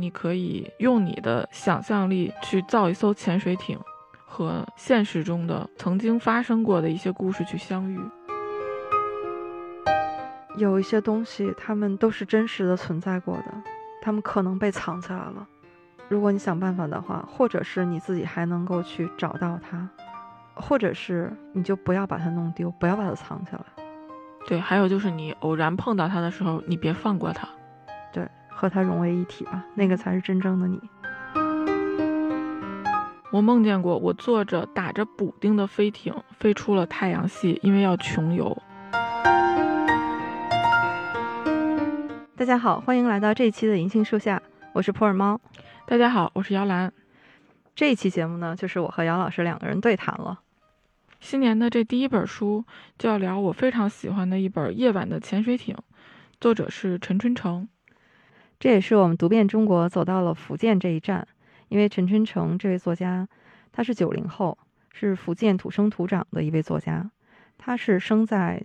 你可以用你的想象力去造一艘潜水艇，和现实中的曾经发生过的一些故事去相遇。有一些东西，它们都是真实的存在过的，它们可能被藏起来了。如果你想办法的话，或者是你自己还能够去找到它，或者是你就不要把它弄丢，不要把它藏起来。对，还有就是你偶然碰到它的时候，你别放过它。对，和它融为一体吧，那个才是真正的你。我梦见过，我坐着打着补丁的飞艇飞出了太阳系，因为要穷游。大家好，欢迎来到这一期的银杏树下，我是普洱猫。大家好，我是姚兰。这一期节目呢，就是我和姚老师两个人对谈了。新年的这第一本书就要聊我非常喜欢的一本《夜晚的潜水艇》，作者是陈春成。这也是我们读遍中国走到了福建这一站，因为陈春成这位作家，他是九零后，是福建土生土长的一位作家。他是生在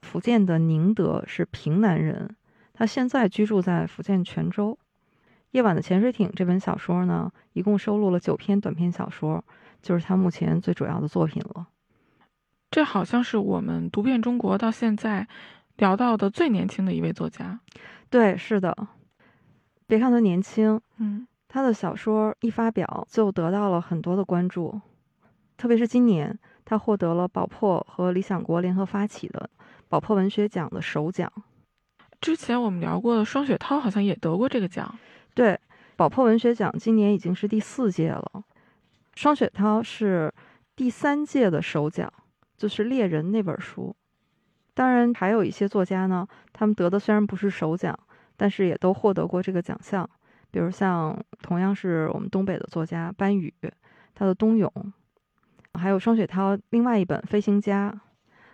福建的宁德，是平南人。他现在居住在福建泉州。《夜晚的潜水艇》这本小说呢，一共收录了九篇短篇小说，就是他目前最主要的作品了。这好像是我们读遍中国到现在聊到的最年轻的一位作家。对，是的。别看他年轻，嗯，他的小说一发表就得到了很多的关注，特别是今年，他获得了宝珀和理想国联合发起的宝珀文学奖的首奖。之前我们聊过的双雪涛好像也得过这个奖。对，宝珀文学奖今年已经是第四届了，双雪涛是第三届的首奖，就是《猎人》那本书。当然，还有一些作家呢，他们得的虽然不是首奖，但是也都获得过这个奖项。比如像同样是我们东北的作家班宇，他的《冬泳》，还有双雪涛另外一本《飞行家》，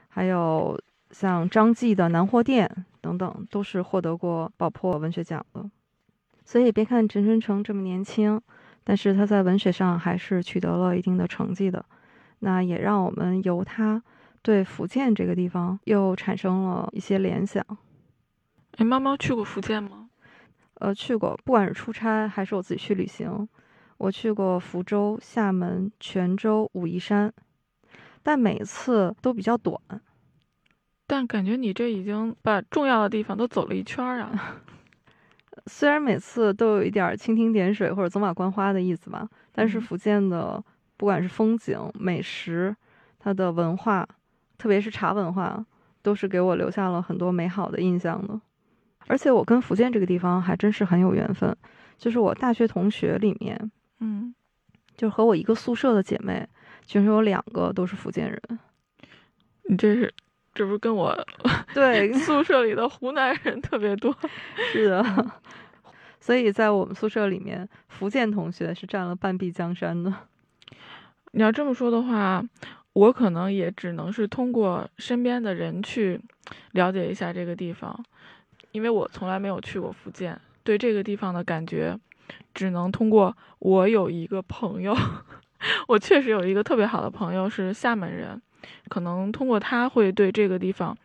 还有像张继的《南货店》。等等，都是获得过爆破文学奖的，所以别看陈春成这么年轻，但是他在文学上还是取得了一定的成绩的。那也让我们由他对福建这个地方又产生了一些联想。哎，猫猫去过福建吗？呃，去过，不管是出差还是我自己去旅行，我去过福州、厦门、泉州、武夷山，但每次都比较短。但感觉你这已经把重要的地方都走了一圈儿啊！虽然每次都有一点蜻蜓点水或者走马观花的意思吧，但是福建的不管是风景、美食，它的文化，特别是茶文化，都是给我留下了很多美好的印象的。而且我跟福建这个地方还真是很有缘分，就是我大学同学里面，嗯，就和我一个宿舍的姐妹，其实有两个都是福建人。你这是？这不是跟我对 宿舍里的湖南人特别多，是的，所以在我们宿舍里面，福建同学是占了半壁江山的。你要这么说的话，我可能也只能是通过身边的人去了解一下这个地方，因为我从来没有去过福建，对这个地方的感觉，只能通过我有一个朋友，我确实有一个特别好的朋友是厦门人。可能通过他会对这个地方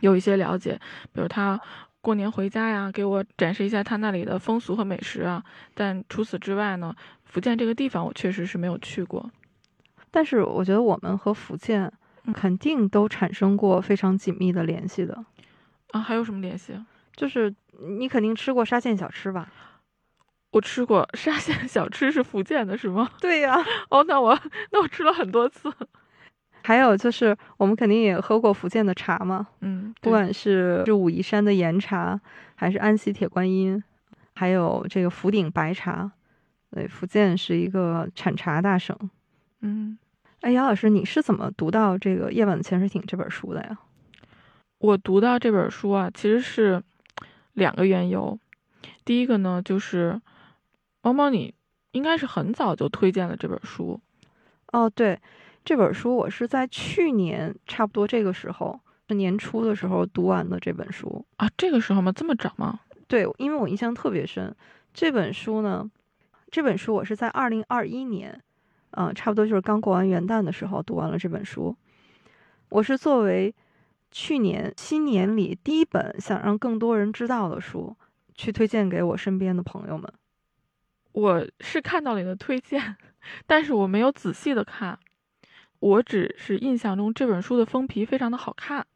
有一些了解，比如他过年回家呀，给我展示一下他那里的风俗和美食啊。但除此之外呢，福建这个地方我确实是没有去过。但是我觉得我们和福建肯定都产生过非常紧密的联系的啊。还有什么联系？就是你肯定吃过沙县小吃吧？我吃过沙县小吃是福建的，是吗？对呀。哦，那我那我吃了很多次。还有就是，我们肯定也喝过福建的茶嘛，嗯，不管是是武夷山的岩茶，还是安溪铁观音，还有这个福鼎白茶，对，福建是一个产茶大省，嗯，哎，姚老师，你是怎么读到这个《夜晚的潜水艇》这本书的呀？我读到这本书啊，其实是两个缘由，第一个呢，就是猫猫，你应该是很早就推荐了这本书，哦，对。这本书我是在去年差不多这个时候，是年初的时候读完的这本书啊。这个时候吗？这么早吗？对，因为我印象特别深。这本书呢，这本书我是在二零二一年，嗯，差不多就是刚过完元旦的时候读完了这本书。我是作为去年新年里第一本想让更多人知道的书，去推荐给我身边的朋友们。我是看到了你的推荐，但是我没有仔细的看，我只是印象中这本书的封皮非常的好看。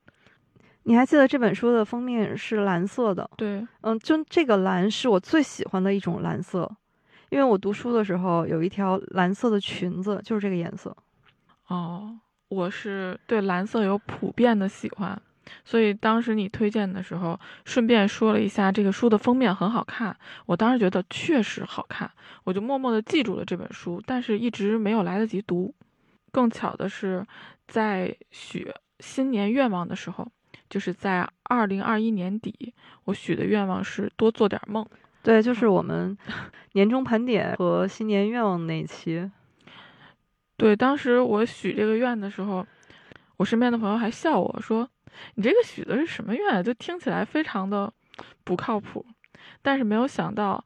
你还记得这本书的封面是蓝色的？对，嗯，就这个蓝是我最喜欢的一种蓝色，因为我读书的时候有一条蓝色的裙子，就是这个颜色。哦，我是对蓝色有普遍的喜欢，所以当时你推荐的时候，顺便说了一下这个书的封面很好看，我当时觉得确实好看，我就默默的记住了这本书，但是一直没有来得及读。更巧的是，在许新年愿望的时候。就是在二零二一年底，我许的愿望是多做点梦。对，就是我们年终盘点和新年愿望那一期。对，当时我许这个愿的时候，我身边的朋友还笑我说：“你这个许的是什么愿？就听起来非常的不靠谱。”但是没有想到，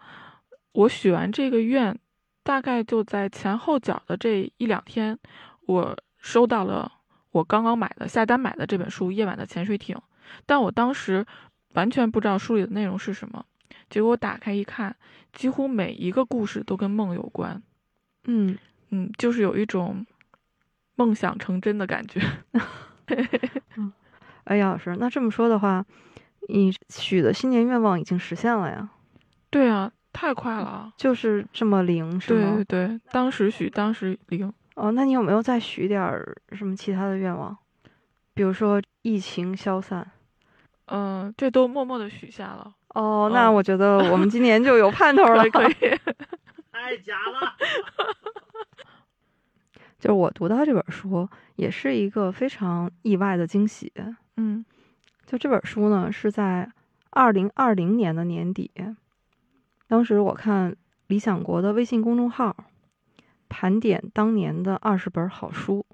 我许完这个愿，大概就在前后脚的这一两天，我收到了。我刚刚买的下单买的这本书《夜晚的潜水艇》，但我当时完全不知道书里的内容是什么。结果我打开一看，几乎每一个故事都跟梦有关。嗯嗯，就是有一种梦想成真的感觉。哎，杨老师，那这么说的话，你许的新年愿望已经实现了呀？对啊，太快了，就是这么灵，是吗？对对对，当时许，当时灵。哦，那你有没有再许点儿什么其他的愿望？比如说疫情消散？嗯，这都默默的许下了。哦，那我觉得我们今年就有盼头了。可以。太假了。就是我读到这本书，也是一个非常意外的惊喜。嗯，就这本书呢，是在二零二零年的年底，当时我看理想国的微信公众号。盘点当年的二十本好书，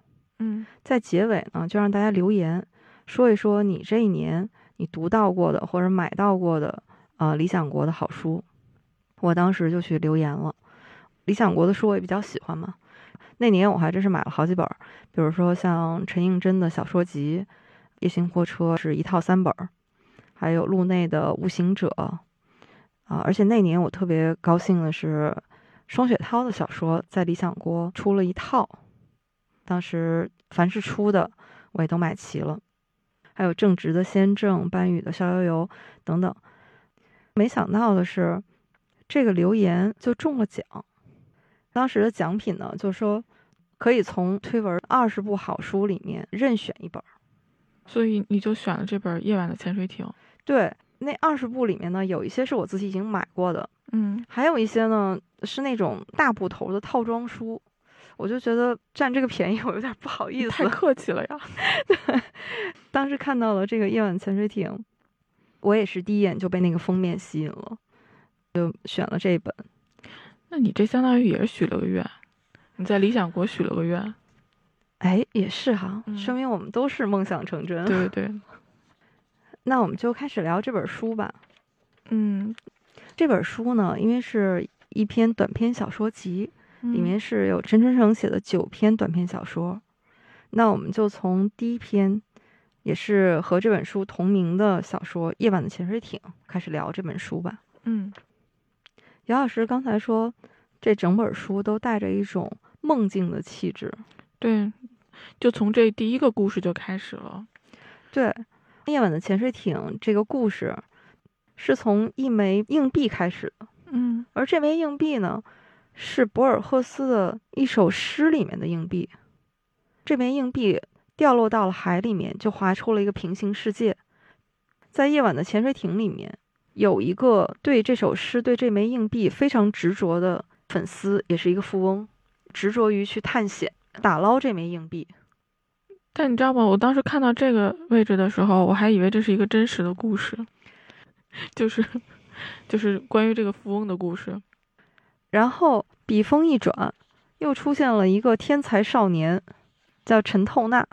嗯，在结尾呢，就让大家留言说一说你这一年你读到过的或者买到过的呃理想国的好书。我当时就去留言了，理想国的书我也比较喜欢嘛。那年我还真是买了好几本，比如说像陈应真的小说集《夜行货车》是一套三本，还有路内的《悟行者》啊，而且那年我特别高兴的是。双雪涛的小说在理想国出了一套，当时凡是出的我也都买齐了，还有正直的先正、班宇的逍遥游等等。没想到的是，这个留言就中了奖。当时的奖品呢，就是说可以从推文二十部好书里面任选一本，所以你就选了这本《夜晚的潜水艇》。对，那二十部里面呢，有一些是我自己已经买过的。嗯，还有一些呢是那种大部头的套装书，我就觉得占这个便宜，我有点不好意思。太客气了呀！对，当时看到了这个夜晚潜水艇，我也是第一眼就被那个封面吸引了，就选了这一本。那你这相当于也是许了个愿，你在理想国许了个愿。哎，也是哈，说明我们都是梦想成真。对对对。那我们就开始聊这本书吧。嗯。这本书呢，因为是一篇短篇小说集，里面是有陈春成写的九篇短篇小说。那我们就从第一篇，也是和这本书同名的小说《夜晚的潜水艇》开始聊这本书吧。嗯，姚老师刚才说，这整本书都带着一种梦境的气质。对，就从这第一个故事就开始了。对，《夜晚的潜水艇》这个故事。是从一枚硬币开始的，嗯，而这枚硬币呢，是博尔赫斯的一首诗里面的硬币。这枚硬币掉落到了海里面，就划出了一个平行世界。在夜晚的潜水艇里面，有一个对这首诗、对这枚硬币非常执着的粉丝，也是一个富翁，执着于去探险、打捞这枚硬币。但你知道吗？我当时看到这个位置的时候，我还以为这是一个真实的故事。就是，就是关于这个富翁的故事。然后笔锋一转，又出现了一个天才少年，叫陈透纳。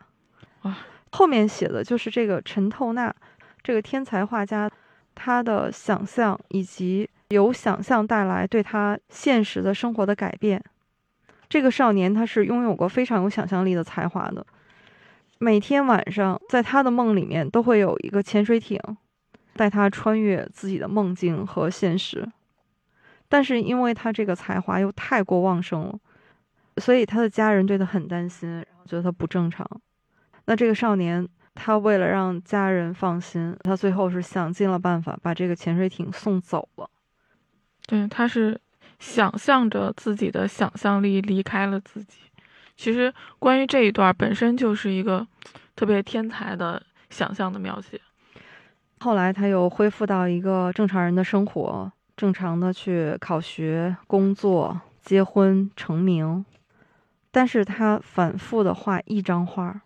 哇！后面写的就是这个陈透纳，这个天才画家，他的想象以及由想象带来对他现实的生活的改变。这个少年他是拥有过非常有想象力的才华的。每天晚上，在他的梦里面都会有一个潜水艇。带他穿越自己的梦境和现实，但是因为他这个才华又太过旺盛了，所以他的家人对他很担心，觉得他不正常。那这个少年，他为了让家人放心，他最后是想尽了办法把这个潜水艇送走了。对，他是想象着自己的想象力离开了自己。其实关于这一段本身就是一个特别天才的想象的描写。后来他又恢复到一个正常人的生活，正常的去考学、工作、结婚、成名，但是他反复的画一张画，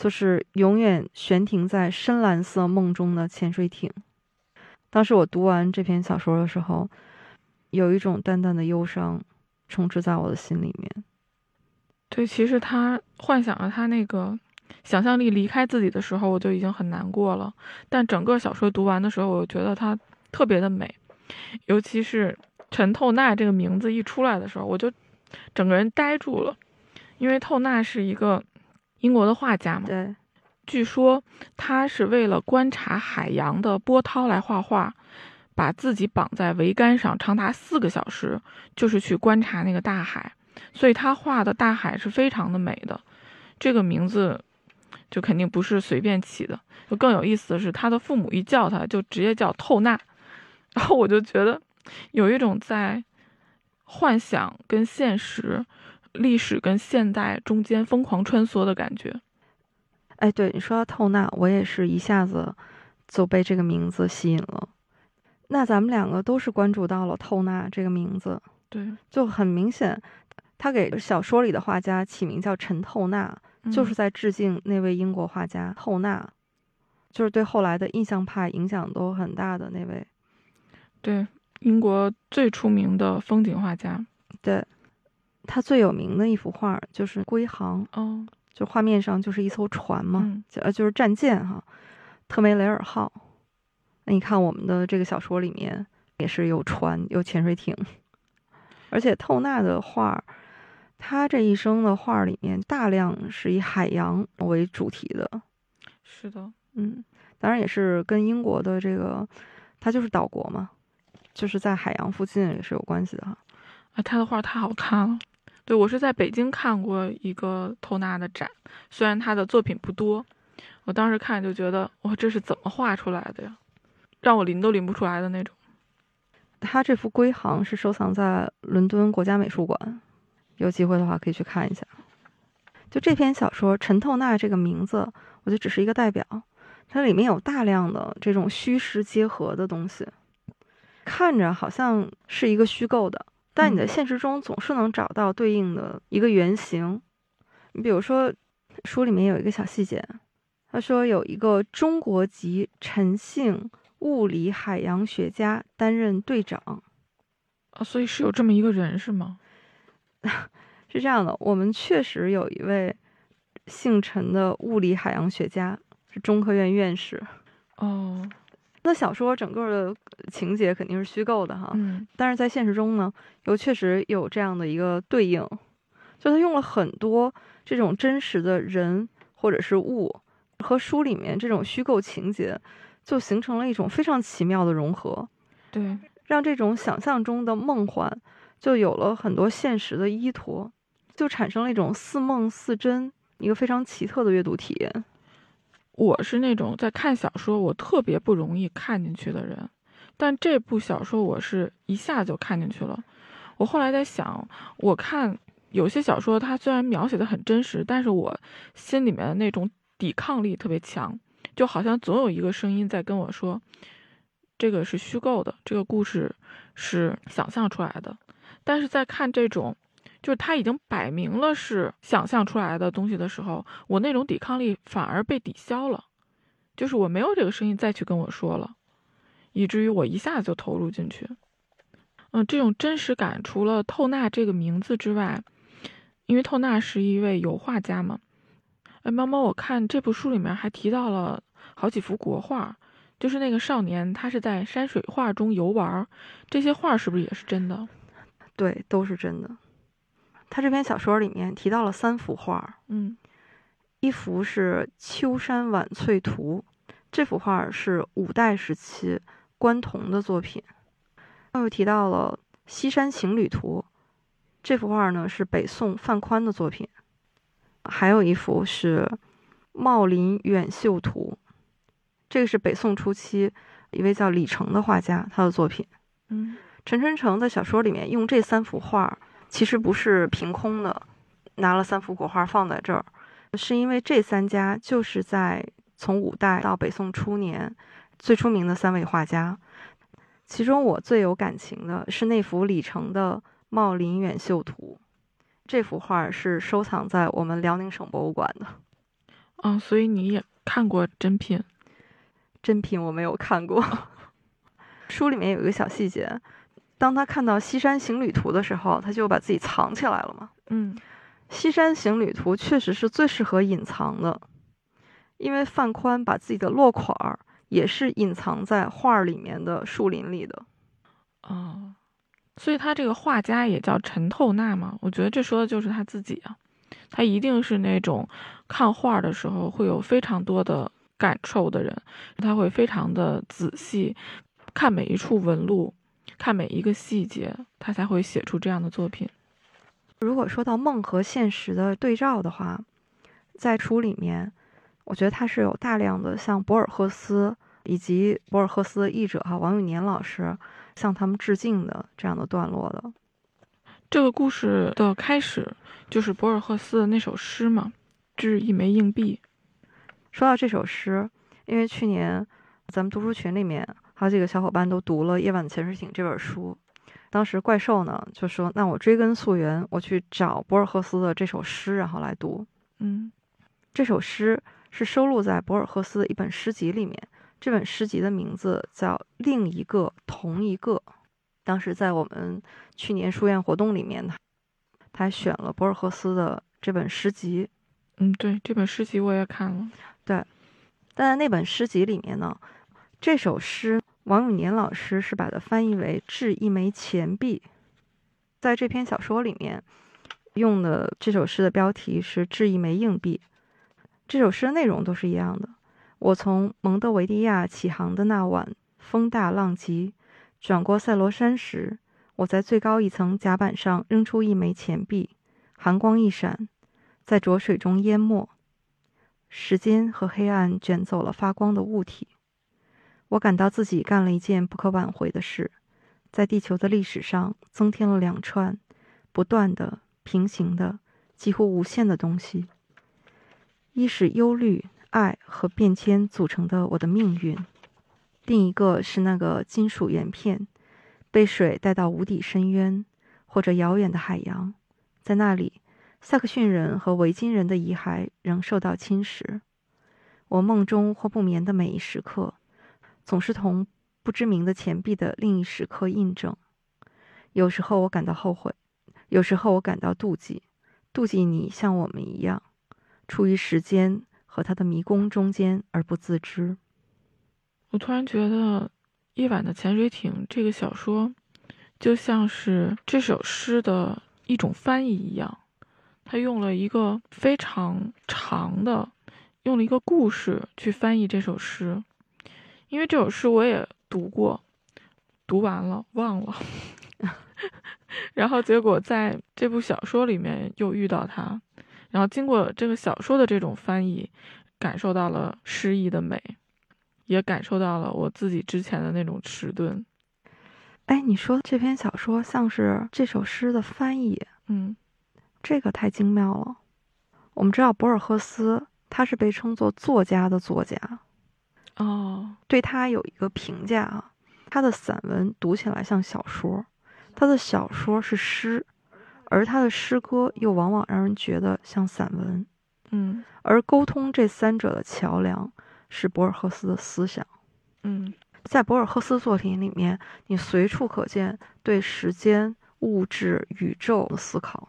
就是永远悬停在深蓝色梦中的潜水艇。当时我读完这篇小说的时候，有一种淡淡的忧伤充斥在我的心里面。对，其实他幻想了他那个想象力离开自己的时候，我就已经很难过了。但整个小说读完的时候，我觉得它特别的美，尤其是陈透纳这个名字一出来的时候，我就整个人呆住了。因为透纳是一个英国的画家嘛，对，据说他是为了观察海洋的波涛来画画，把自己绑在桅杆上长达四个小时，就是去观察那个大海。所以他画的大海是非常的美的，这个名字就肯定不是随便起的。就更有意思的是，他的父母一叫他就直接叫透纳，然后我就觉得有一种在幻想跟现实、历史跟现代中间疯狂穿梭的感觉。哎，对你说到透纳，我也是一下子就被这个名字吸引了。那咱们两个都是关注到了透纳这个名字，对，就很明显。他给小说里的画家起名叫陈透纳，就是在致敬那位英国画家透纳，就是对后来的印象派影响都很大的那位。对，英国最出名的风景画家。对，他最有名的一幅画就是《归航》，哦，就画面上就是一艘船嘛，就就是战舰哈，特梅雷尔号。那你看我们的这个小说里面也是有船有潜水艇，而且透纳的画。他这一生的画里面，大量是以海洋为主题的。是的，嗯，当然也是跟英国的这个，他就是岛国嘛，就是在海洋附近也是有关系的哈。啊，他的画太好看了。对我是在北京看过一个透纳的展，虽然他的作品不多，我当时看就觉得，哇，这是怎么画出来的呀？让我临都临不出来的那种。他这幅《归航》是收藏在伦敦国家美术馆。有机会的话可以去看一下。就这篇小说，陈透纳这个名字，我觉得只是一个代表。它里面有大量的这种虚实结合的东西，看着好像是一个虚构的，但你在现实中总是能找到对应的一个原型。你比如说，书里面有一个小细节，他说有一个中国籍陈姓物理海洋学家担任队长。啊，所以是有这么一个人是吗？是这样的，我们确实有一位姓陈的物理海洋学家，是中科院院士。哦，那小说整个的情节肯定是虚构的哈，嗯，但是在现实中呢，又确实有这样的一个对应，就他用了很多这种真实的人或者是物和书里面这种虚构情节，就形成了一种非常奇妙的融合，对，让这种想象中的梦幻。就有了很多现实的依托，就产生了一种似梦似真、一个非常奇特的阅读体验。我是那种在看小说我特别不容易看进去的人，但这部小说我是一下就看进去了。我后来在想，我看有些小说，它虽然描写的很真实，但是我心里面的那种抵抗力特别强，就好像总有一个声音在跟我说，这个是虚构的，这个故事是想象出来的。但是在看这种，就是他已经摆明了是想象出来的东西的时候，我那种抵抗力反而被抵消了，就是我没有这个声音再去跟我说了，以至于我一下子就投入进去。嗯，这种真实感除了透纳这个名字之外，因为透纳是一位油画家嘛。哎，猫猫，我看这部书里面还提到了好几幅国画，就是那个少年他是在山水画中游玩，这些画是不是也是真的？对，都是真的。他这篇小说里面提到了三幅画，嗯，一幅是《秋山晚翠图》，这幅画是五代时期关同的作品。又提到了西山行旅图》，这幅画呢是北宋范宽的作品。还有一幅是《茂林远秀图》，这个是北宋初期一位叫李成的画家他的作品。嗯，陈春成在小说里面用这三幅画，其实不是凭空的，拿了三幅国画放在这儿，是因为这三家就是在从五代到北宋初年最出名的三位画家。其中我最有感情的是那幅李成的《茂林远秀图》，这幅画是收藏在我们辽宁省博物馆的。哦，所以你也看过真品？真品我没有看过。书里面有一个小细节，当他看到《西山行旅图》的时候，他就把自己藏起来了嘛。嗯，《西山行旅图》确实是最适合隐藏的，因为范宽把自己的落款儿也是隐藏在画里面的树林里的。哦，所以他这个画家也叫陈透纳嘛？我觉得这说的就是他自己啊，他一定是那种看画的时候会有非常多的感受的人，他会非常的仔细看每一处纹路，看每一个细节，他才会写出这样的作品。如果说到梦和现实的对照的话，在书里面，我觉得它是有大量的向博尔赫斯以及博尔赫斯的译者哈王永年老师向他们致敬的这样的段落的。这个故事的开始就是博尔赫斯的那首诗嘛，《致一枚硬币》。说到这首诗，因为去年咱们读书群里面好几个小伙伴都读了《夜晚的潜水艇》这本书，当时怪兽呢就说：“那我追根溯源，我去找博尔赫斯的这首诗，然后来读。”嗯这首诗是收录在博尔赫斯的一本诗集里面，这本诗集的名字叫《另一个同一个》。当时在我们去年书院活动里面，他他还选了博尔赫斯的这本诗集。嗯，对，这本诗集我也看了。对但在那本诗集里面呢，这首诗王永年老师是把它翻译为“掷一枚钱币”。在这篇小说里面，用的这首诗的标题是“掷一枚硬币”。这首诗的内容都是一样的。我从蒙德维利亚起航的那晚，风大浪急，转过塞罗山时，我在最高一层甲板上扔出一枚钱币，寒光一闪，在浊水中淹没。时间和黑暗卷走了发光的物体。我感到自己干了一件不可挽回的事，在地球的历史上增添了两串不断的、平行的、几乎无限的东西。一是忧虑、爱和变迁组成的我的命运，另一个是那个金属圆片，被水带到无底深渊或者遥远的海洋，在那里。萨克逊人和维京人的遗骸仍受到侵蚀。我梦中或不眠的每一时刻，总是同不知名的钱币的另一时刻印证。有时候我感到后悔，有时候我感到妒忌，妒忌你像我们一样，处于时间和它的迷宫中间而不自知。我突然觉得，《夜晚的潜水艇》这个小说，就像是这首诗的一种翻译一样。他用了一个非常长的，用了一个故事去翻译这首诗，因为这首诗我也读过，读完了忘了，然后结果在这部小说里面又遇到他，然后经过这个小说的这种翻译，感受到了诗意的美，也感受到了我自己之前的那种迟钝。哎，你说这篇小说像是这首诗的翻译，嗯。这个太精妙了。我们知道博尔赫斯，他是被称作作家的作家。哦，对他有一个评价啊，他的散文读起来像小说，他的小说是诗，而他的诗歌又往往让人觉得像散文。嗯，而沟通这三者的桥梁是博尔赫斯的思想。嗯，在博尔赫斯作品里面，你随处可见对时间、物质、宇宙的思考。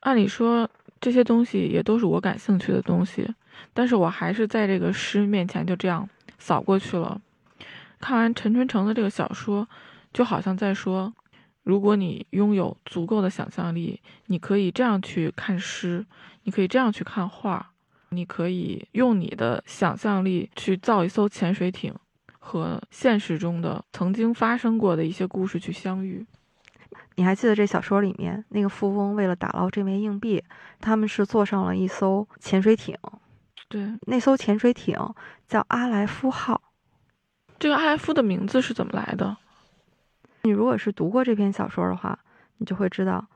按理说这些东西也都是我感兴趣的东西，但是我还是在这个诗面前就这样扫过去了。看完陈春成的这个小说，就好像在说，如果你拥有足够的想象力，你可以这样去看诗，你可以这样去看画，你可以用你的想象力去造一艘潜水艇，和现实中的曾经发生过的一些故事去相遇。你还记得这小说里面那个富翁为了打捞这枚硬币，他们是坐上了一艘潜水艇，对，那艘潜水艇叫阿莱夫号。这个阿莱夫的名字是怎么来的？你如果是读过这篇小说的话，你就会知道，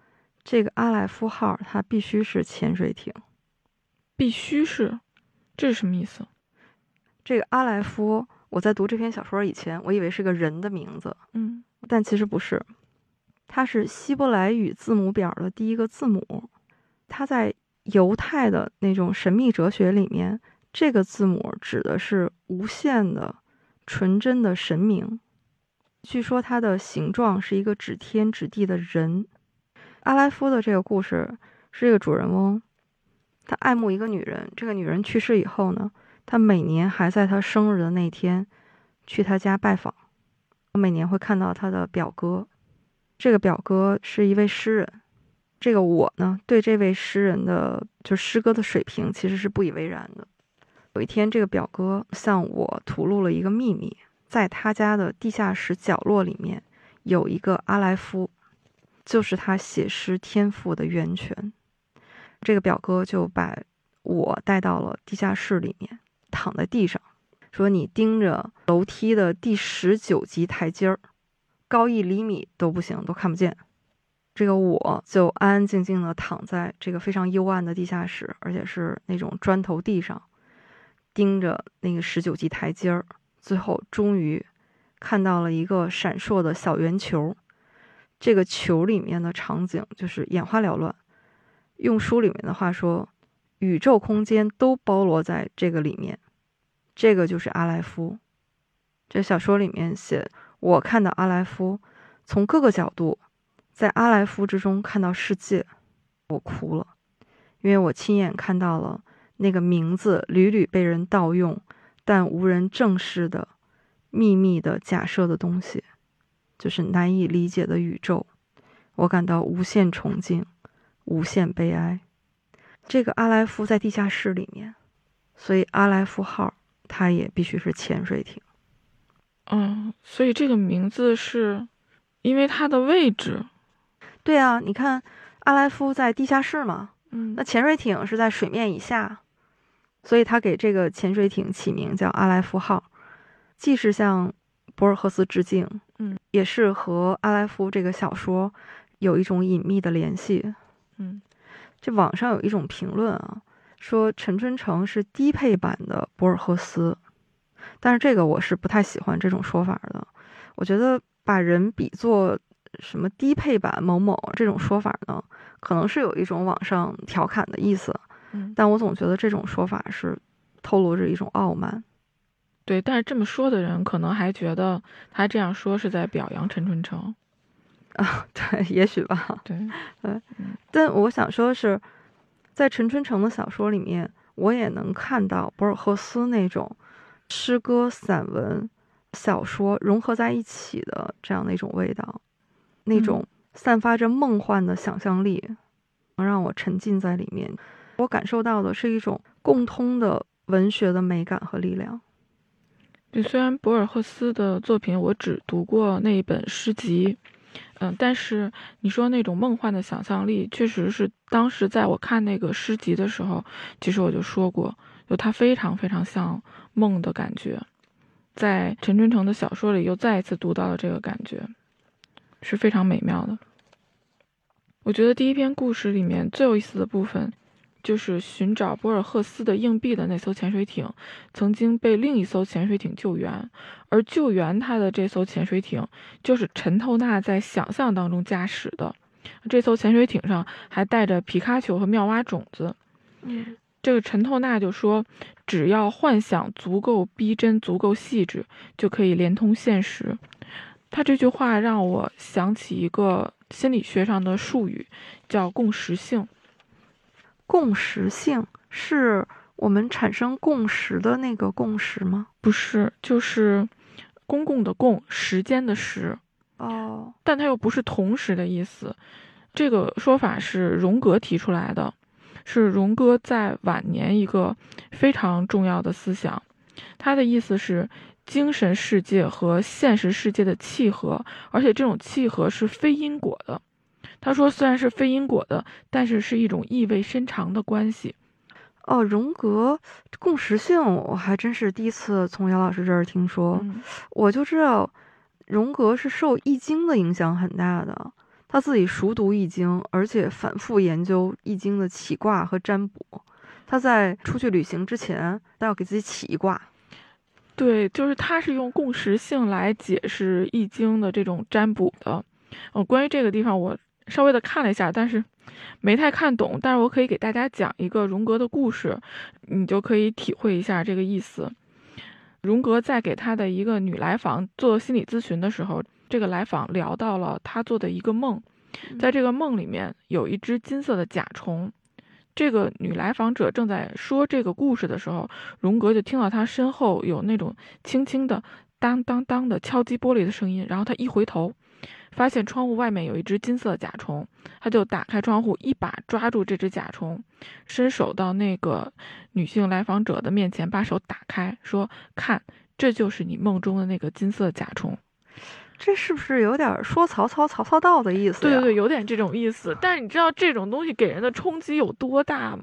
这个阿莱夫号它必须是潜水艇，必须是，这是什么意思？这个阿莱夫，我在读这篇小说以前，我以为是个人的名字，嗯，但其实不是，它是希伯来语字母表的第一个字母，它在犹太的那种神秘哲学里面，这个字母指的是无限的、纯真的神明。据说它的形状是一个指天指地的人。阿莱夫的这个故事是一个主人翁，他爱慕一个女人，这个女人去世以后呢，他每年还在她生日的那天去他家拜访。我每年会看到他的表哥，这个表哥是一位诗人。这个我呢，对这位诗人的就诗歌的水平其实是不以为然的。有一天，这个表哥向我吐露了一个秘密。在他家的地下室角落里面，有一个阿莱夫，就是他写诗天赋的源泉。这个表哥就把我带到了地下室里面，躺在地上，说：“你盯着楼梯的第十九级台阶儿，高一厘米都不行，都看不见。”这个我就安安静静的躺在这个非常幽暗的地下室，而且是那种砖头地上，盯着那个十九级台阶儿。最后，终于看到了一个闪烁的小圆球。这个球里面的场景就是眼花缭乱。用书里面的话说，宇宙空间都包罗在这个里面。这个就是阿莱夫。这小说里面写，我看到阿莱夫从各个角度，在阿莱夫之中看到世界。我哭了，因为我亲眼看到了那个名字屡屡被人盗用。但无人正视的秘密的假设的东西，就是难以理解的宇宙。我感到无限崇敬，无限悲哀。这个阿莱夫在地下室里面，所以阿莱夫号它也必须是潜水艇。嗯，所以这个名字是因为它的位置。对啊，你看阿莱夫在地下室嘛，嗯，那潜水艇是在水面以下。所以他给这个潜水艇起名叫阿莱夫号，既是向博尔赫斯致敬，嗯，也是和阿莱夫这个小说有一种隐秘的联系，嗯。这网上有一种评论啊，说陈春成是低配版的博尔赫斯，但是这个我是不太喜欢这种说法的。我觉得把人比作什么低配版某某这种说法呢，可能是有一种网上调侃的意思。嗯但我总觉得这种说法是透露着一种傲慢。对，但是这么说的人可能还觉得他这样说是在表扬陈春成啊，对，也许吧。对，对。但我想说的是，在陈春成的小说里面，我也能看到博尔赫斯那种诗歌、散文、小说融合在一起的这样的一种味道，那种散发着梦幻的想象力，能让我沉浸在里面。我感受到的是一种共通的文学的美感和力量。对，虽然博尔赫斯的作品我只读过那一本诗集，嗯，但是你说那种梦幻的想象力，确实是当时在我看那个诗集的时候，其实我就说过，就它非常非常像梦的感觉。在陈春成的小说里，又再一次读到了这个感觉，是非常美妙的。我觉得第一篇故事里面最有意思的部分。就是寻找博尔赫斯的硬币的那艘潜水艇，曾经被另一艘潜水艇救援，而救援他的这艘潜水艇就是陈透纳在想象当中驾驶的。这艘潜水艇上还带着皮卡丘和妙蛙种子。嗯，这个陈透纳就说，只要幻想足够逼真、足够细致，就可以连通现实。他这句话让我想起一个心理学上的术语，叫共识性。共识性是我们产生共识的那个共识吗？不是，就是公共的共，时间的时。哦，但它又不是同时的意思。这个说法是荣格提出来的，是荣格在晚年一个非常重要的思想。他的意思是，精神世界和现实世界的契合，而且这种契合是非因果的。他说，虽然是非因果的，但是是一种意味深长的关系。哦，荣格共识性，我还真是第一次从姚老师这儿听说。嗯我就知道，荣格是受《易经》的影响很大的，他自己熟读《易经》，而且反复研究《易经》的起卦和占卜。他在出去旅行之前，他要给自己起一卦。对，就是他是用共识性来解释《易经》的这种占卜的。呃，关于这个地方，我稍微的看了一下，但是没太看懂。但是我可以给大家讲一个荣格的故事，你就可以体会一下这个意思。荣格在给他的一个女来访做心理咨询的时候，这个来访聊到了他做的一个梦，在这个梦里面有一只金色的甲虫。这个女来访者正在说这个故事的时候，荣格就听到他身后有那种轻轻的当当当的敲击玻璃的声音，然后他一回头，发现窗户外面有一只金色甲虫，他就打开窗户，一把抓住这只甲虫，伸手到那个女性来访者的面前，把手打开，说：“看，这就是你梦中的那个金色甲虫。”这是不是有点说曹操曹操到的意思呀？对对对，有点这种意思。但是你知道这种东西给人的冲击有多大吗？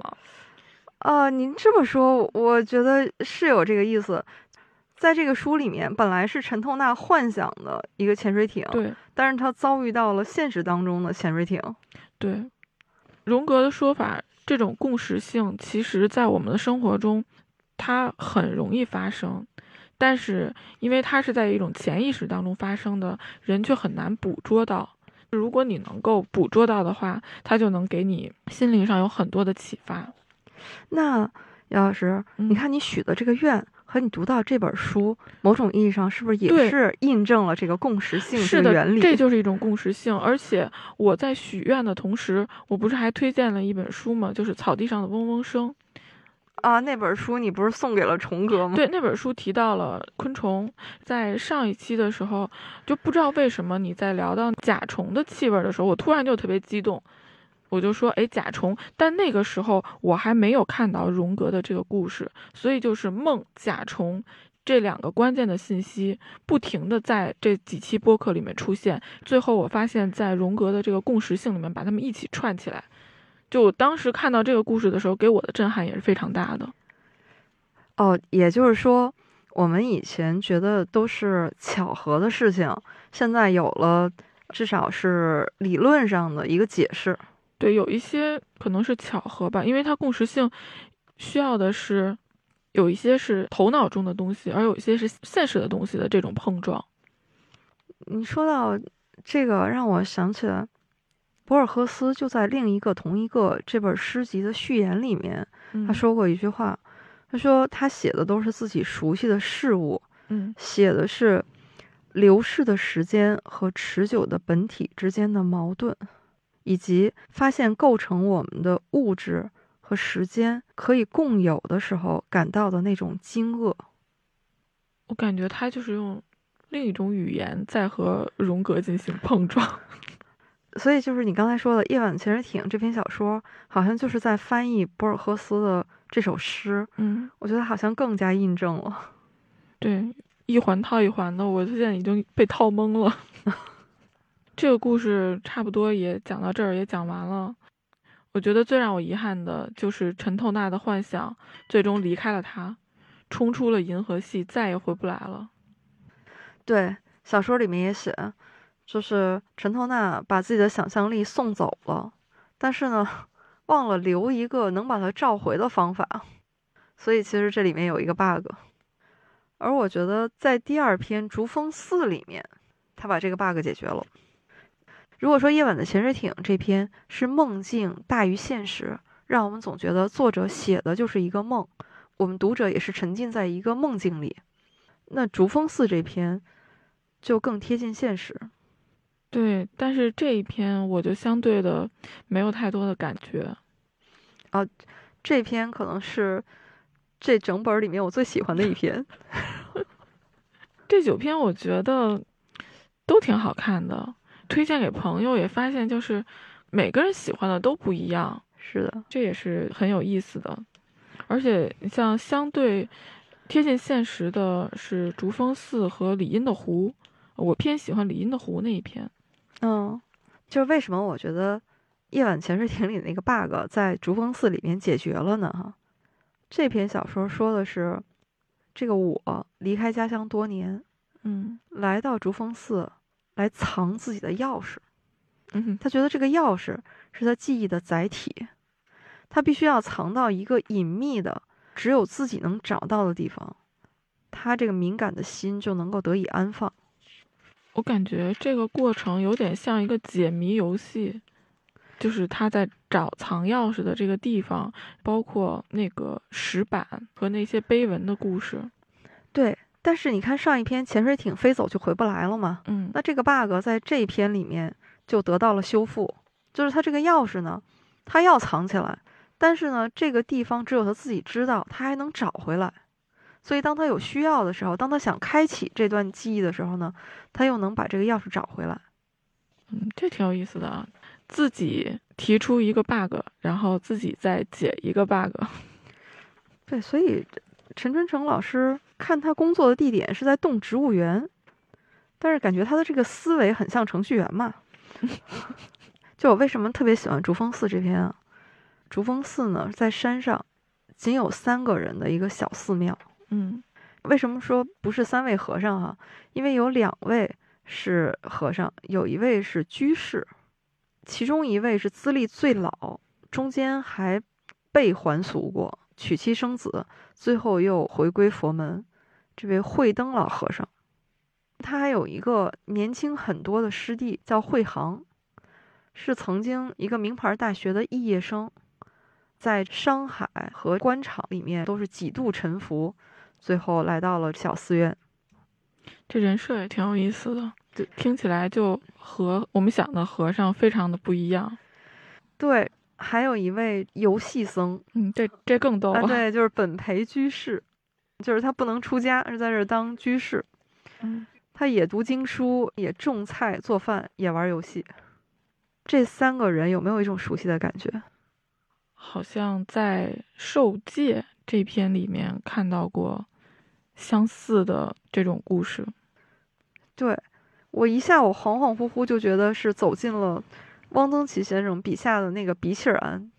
啊、您这么说，我觉得是有这个意思。在这个书里面，本来是陈透纳幻想的一个潜水艇，对但是他遭遇到了现实当中的潜水艇。对，荣格的说法，这种共识性其实在我们的生活中，它很容易发生。但是，因为它是在一种潜意识当中发生的，人却很难捕捉到。如果你能够捕捉到的话，它就能给你心灵上有很多的启发。那姚老师，嗯你看你许的这个愿和你读到这本书，某种意义上是不是也是印证了这个共识性是的这个原，理？这就是一种共识性。而且我在许愿的同时，我不是还推荐了一本书吗？就是《草地上的嗡嗡声》。啊，那本书你不是送给了虫哥吗？对，那本书提到了昆虫，在上一期的时候，就不知道为什么你在聊到甲虫的气味的时候，我突然就特别激动，我就说，哎，甲虫。但那个时候我还没有看到荣格的这个故事，所以就是梦、甲虫这两个关键的信息不停的在这几期播客里面出现，最后我发现，在荣格的这个共识性里面把它们一起串起来。就当时看到这个故事的时候，给我的震撼也是非常大的。哦，也就是说，我们以前觉得都是巧合的事情，现在有了至少是理论上的一个解释。对，有一些可能是巧合吧，因为它共识性需要的是有一些是头脑中的东西，而有一些是现实的东西的这种碰撞。你说到这个，让我想起来，博尔赫斯就在另一个同一个这本诗集的序言里面，嗯、他，说过一句话，他说他写的都是自己熟悉的事物，嗯写的是流逝的时间和持久的本体之间的矛盾，以及发现构成我们的物质和时间可以共有的时候感到的那种惊愕。我感觉他就是用另一种语言在和荣格进行碰撞。所以就是你刚才说的《夜晚潜水艇》这篇小说，好像就是在翻译博尔赫斯的这首诗，嗯，我觉得好像更加印证了。对，一环套一环的，我现在已经被套懵了。这个故事差不多也讲到这儿，也讲完了。我觉得最让我遗憾的就是陈透娜的幻想最终离开了他，冲出了银河系，再也回不来了。对，小说里面也写，就是陈透纳把自己的想象力送走了，但是呢，忘了留一个能把它召回的方法，所以其实这里面有一个 bug。而我觉得在第二篇《逐风四》里面，他把这个 bug 解决了。如果说《夜晚的潜水艇》这篇是梦境大于现实，让我们总觉得作者写的就是一个梦，我们读者也是沉浸在一个梦境里。那《逐风四》这篇就更贴近现实。对，但是这一篇我就相对的没有太多的感觉。这篇可能是这整本里面我最喜欢的一篇。这九篇我觉得都挺好看的，推荐给朋友也发现就是每个人喜欢的都不一样，是的，这也是很有意思的。而且像相对贴近现实的是竹峰寺和李荫的湖，我偏喜欢李荫的湖那一篇。嗯，就是为什么我觉得《夜晚潜水艇》里那个 bug 在竹峰寺里面解决了呢？哈，这篇小说说的是这个我离开家乡多年，嗯来到竹峰寺来藏自己的钥匙。嗯他觉得这个钥匙是他记忆的载体，他必须要藏到一个隐秘的、只有自己能找到的地方，他这个敏感的心就能够得以安放。我感觉这个过程有点像一个解谜游戏，就是他在找藏钥匙的这个地方，包括那个石板和那些碑文的故事。对，但是你看上一篇潜水艇飞走就回不来了嘛，嗯那这个 bug 在这一篇里面就得到了修复，就是他这个钥匙呢，他要藏起来，但是呢，这个地方只有他自己知道，他还能找回来。所以当他有需要的时候，当他想开启这段记忆的时候呢，他又能把这个钥匙找回来。嗯，这挺有意思的啊，自己提出一个 bug，然后自己再解一个 bug。对，所以陈春成老师看他工作的地点是在动植物园，但是感觉他的这个思维很像程序员嘛。就我为什么特别喜欢竹峰寺这篇啊？竹峰寺呢，在山上，仅有三个人的一个小寺庙。嗯为什么说不是三位和尚哈、因为有两位是和尚，有一位是居士，其中一位是资历最老，中间还被还俗过，娶妻生子，最后又回归佛门。这位慧灯老和尚，他还有一个年轻很多的师弟叫慧航，是曾经一个名牌大学的肄业生，在商海和官场里面都是几度沉浮，最后来到了小寺院。这人设也挺有意思的，对，听起来就和我们想的和尚非常的不一样。对，还有一位游戏僧嗯，这这更逗啊，了。对，就是本培居士，就是他不能出家，是在这儿当居士。嗯他也读经书，也种菜做饭，也玩游戏。这三个人有没有一种熟悉的感觉？好像在《受戒》这篇里面看到过相似的这种故事。对我一下我恍恍惚惚就觉得是走进了汪曾祺先生笔下的那个鼻气儿庵。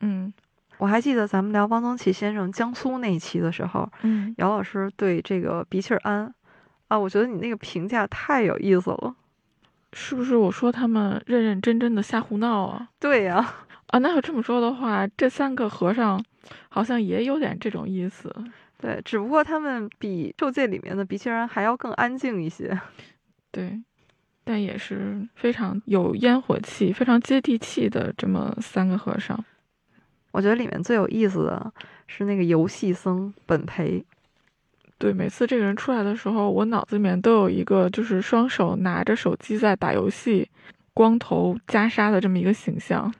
嗯我还记得咱们聊汪曾祺先生江苏那一期的时候，嗯，姚老师对这个鼻气儿庵啊，我觉得你那个评价太有意思了。是不是我说他们认认真真的瞎胡闹啊？对呀、啊，那要这么说的话，这三个和尚好像也有点这种意思。对，只不过他们比《受戒》里面的鼻气儿庵还要更安静一些。对，但也是非常有烟火气、非常接地气的这么三个和尚。我觉得里面最有意思的是那个游戏僧本培，对，每次这个人出来的时候，我脑子里面都有一个就是双手拿着手机在打游戏、光头袈裟的这么一个形象。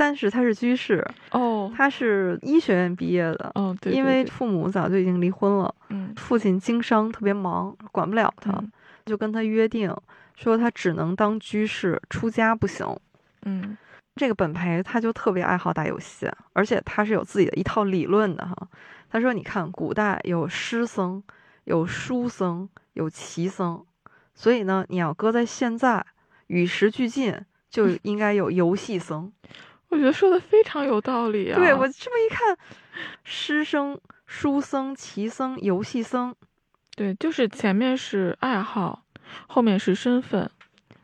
但是他是居士，哦，他是医学院毕业的，哦，对，因为父母早就已经离婚了，嗯父亲经商特别忙，管不了他，嗯就跟他约定说他只能当居士，出家不行。嗯这个本培他就特别爱好打游戏，而且他是有自己的一套理论的哈。他说：“你看，古代有诗僧，有书僧，有棋僧，所以呢，你要搁在现在，与时俱进，就应该有游戏僧。我觉得说的非常有道理啊。对我这么一看，诗僧、书僧、棋僧、游戏僧，对，就是前面是爱好，后面是身份。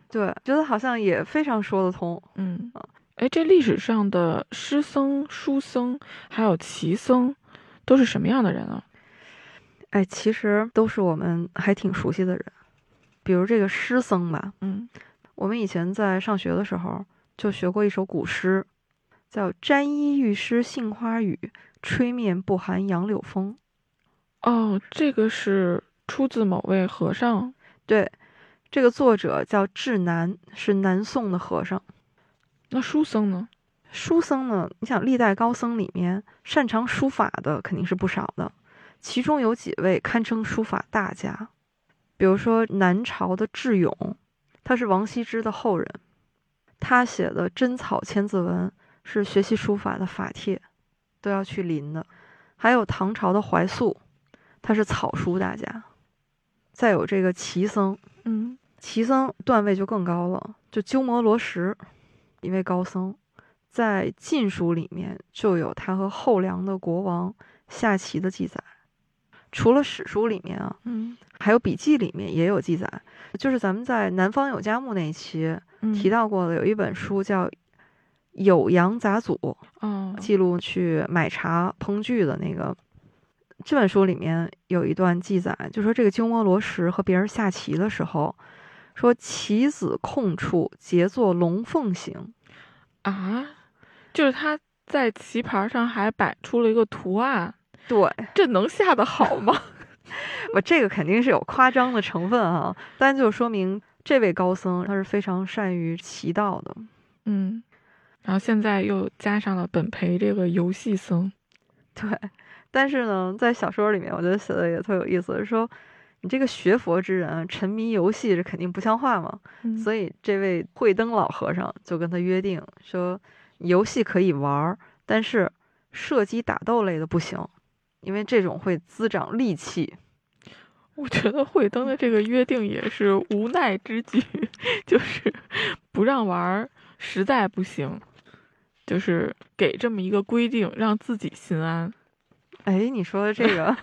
对，觉得好像也非常说得通。嗯，哎，这历史上的诗僧、书僧还有棋僧都是什么样的人啊？哎，其实都是我们还挺熟悉的人，比如这个诗僧吧，嗯我们以前在上学的时候就学过一首古诗，叫“沾衣欲湿杏花雨，吹面不寒杨柳风哦，这个是出自某位和尚。”。对，这个作者叫智南，是南宋的和尚。那书僧呢？书僧呢，你想历代高僧里面擅长书法的肯定是不少的，其中有几位堪称书法大家，比如说南朝的智勇，他是王羲之的后人，他写的《真草千字文》是学习书法的法帖，都要去临的。还有唐朝的怀素，他是草书大家。再有这个齐僧，嗯齐僧段位就更高了，就鸠摩罗什，一位高僧，在《晋书》里面就有他和后梁的国王下棋的记载。除了史书里面啊，嗯还有笔记里面也有记载，就是咱们在《南方有佳木》那一期嗯提到过的，有一本书叫《酉阳杂俎》，哦记录去买茶烹剧的那个。这本书里面有一段记载，就说这个鸠摩罗什和别人下棋的时候，说棋子空处结作龙凤形。啊，就是他在棋盘上还摆出了一个图案，对，这能下得好吗？我这个肯定是有夸张的成分啊，但就说明这位高僧他是非常善于棋道的。嗯，然后现在又加上了本培这个游戏僧，对，但是呢，在小说里面，我觉得写的也特有意思，说你这个学佛之人沉迷游戏，这肯定不像话嘛。嗯所以这位慧灯老和尚就跟他约定说，游戏可以玩儿，但是射击打斗类的不行，因为这种会滋长戾气。我觉得慧灯的这个约定也是无奈之举，就是不让玩儿，实在不行，就是给这么一个规定，让自己心安。哎，你说的这个，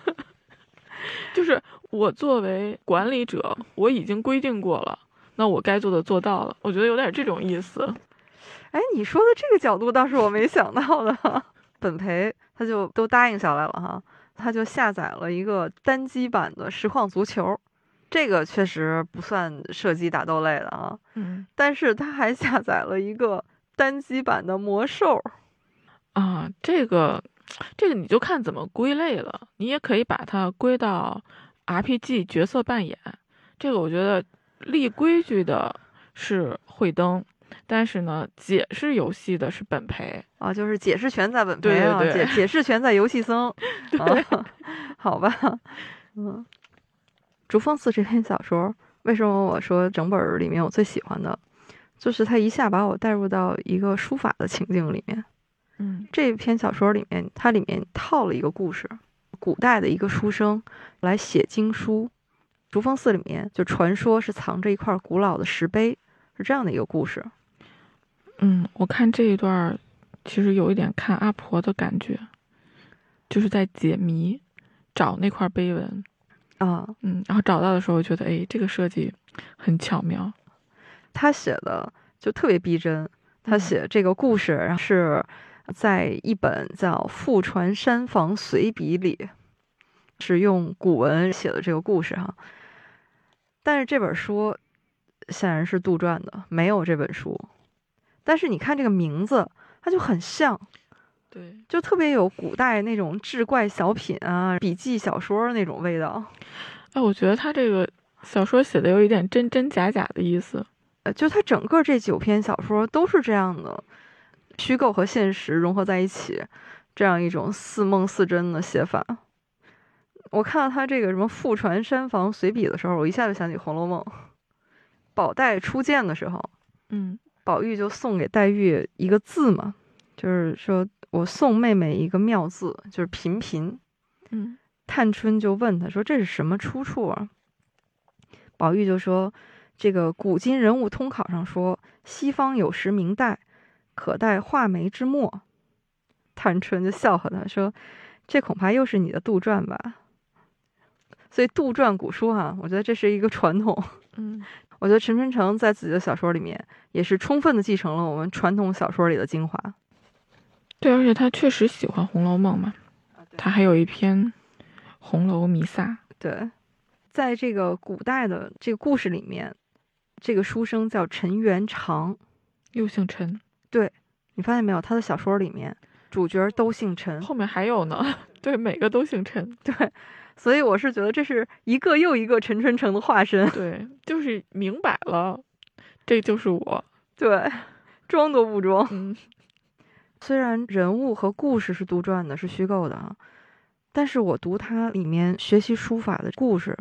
就是我作为管理者，我已经规定过了，那我该做的做到了。我觉得有点这种意思。哎，你说的这个角度倒是我没想到的。本培他就都答应下来了哈，他就下载了一个单机版的实况足球，这个确实不算射击打斗类的啊，嗯但是他还下载了一个单机版的魔兽。啊，这个这个你就看怎么归类了。你也可以把它归到 RPG 角色扮演。这个我觉得立规矩的是慧灯，但是呢，解释游戏的是本培。啊，就是解释权在本对培啊，对对解解释权在游戏僧。啊，好吧，嗯，竹风寺这篇小说，为什么我说整本里面我最喜欢的，就是他一下把我带入到一个书法的情境里面。嗯这篇小说里面，它里面套了一个故事，古代的一个书生来写经书，竹峰寺里面就传说是藏着一块古老的石碑，是这样的一个故事。嗯，我看这一段，其实有一点看阿婆的感觉，就是在解谜，找那块碑文。啊，嗯，然后找到的时候，觉得哎，这个设计很巧妙。他写的就特别逼真。他嗯写这个故事是在一本叫《富传山房随笔》里，是用古文写的这个故事哈。但是这本书显然是杜撰的，没有这本书。但是你看这个名字，它就很像，对，就特别有古代那种志怪小品啊、笔记小说那种味道。哎，我觉得他这个小说写的有一点真真假假的意思。呃，就它整个这九篇小说都是这样的，虚构和现实融合在一起，这样一种似梦似真的写法。我看到他这个什么《富传山房随笔》的时候，我一下就想起《红楼梦》。宝黛初见的时候，嗯宝玉就送给黛玉一个字嘛，就是说我送妹妹一个妙字，就是“频频”。嗯探春就问他说：“这是什么出处啊？”宝玉就说：“这个古今人物通考上说，西方有时明代，可待画眉之末。”探春就笑话他说：“这恐怕又是你的杜撰吧？”所以杜撰古书哈、我觉得这是一个传统。嗯，我觉得陈春成在自己的小说里面也是充分的继承了我们传统小说里的精华。对，而且他确实喜欢《红楼梦》嘛，他还有一篇《红楼弥撒》。对，在这个古代的这个故事里面，这个书生叫陈元长。又姓陈，对你发现没有？他的小说里面主角都姓陈，后面还有呢。对，每个都姓陈。对，所以我是觉得这是一个又一个陈春成的化身。对，就是明摆了，这就是我。对，装都不装。嗯虽然人物和故事是杜撰的，是虚构的啊，但是我读它里面学习书法的故事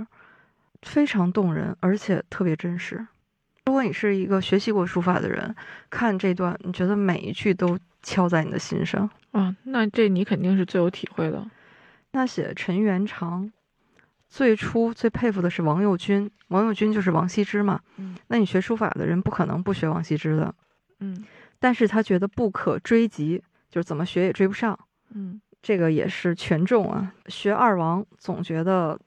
非常动人，而且特别真实。如果你是一个学习过书法的人，看这段，你觉得每一句都敲在你的心上。啊，那这你肯定是最有体会的。那写陈元长，最初最佩服的是王右军，王右军就是王羲之嘛。嗯那你学书法的人不可能不学王羲之的，嗯但是他觉得不可追及，就是怎么学也追不上。嗯这个也是权重啊。学二王总觉得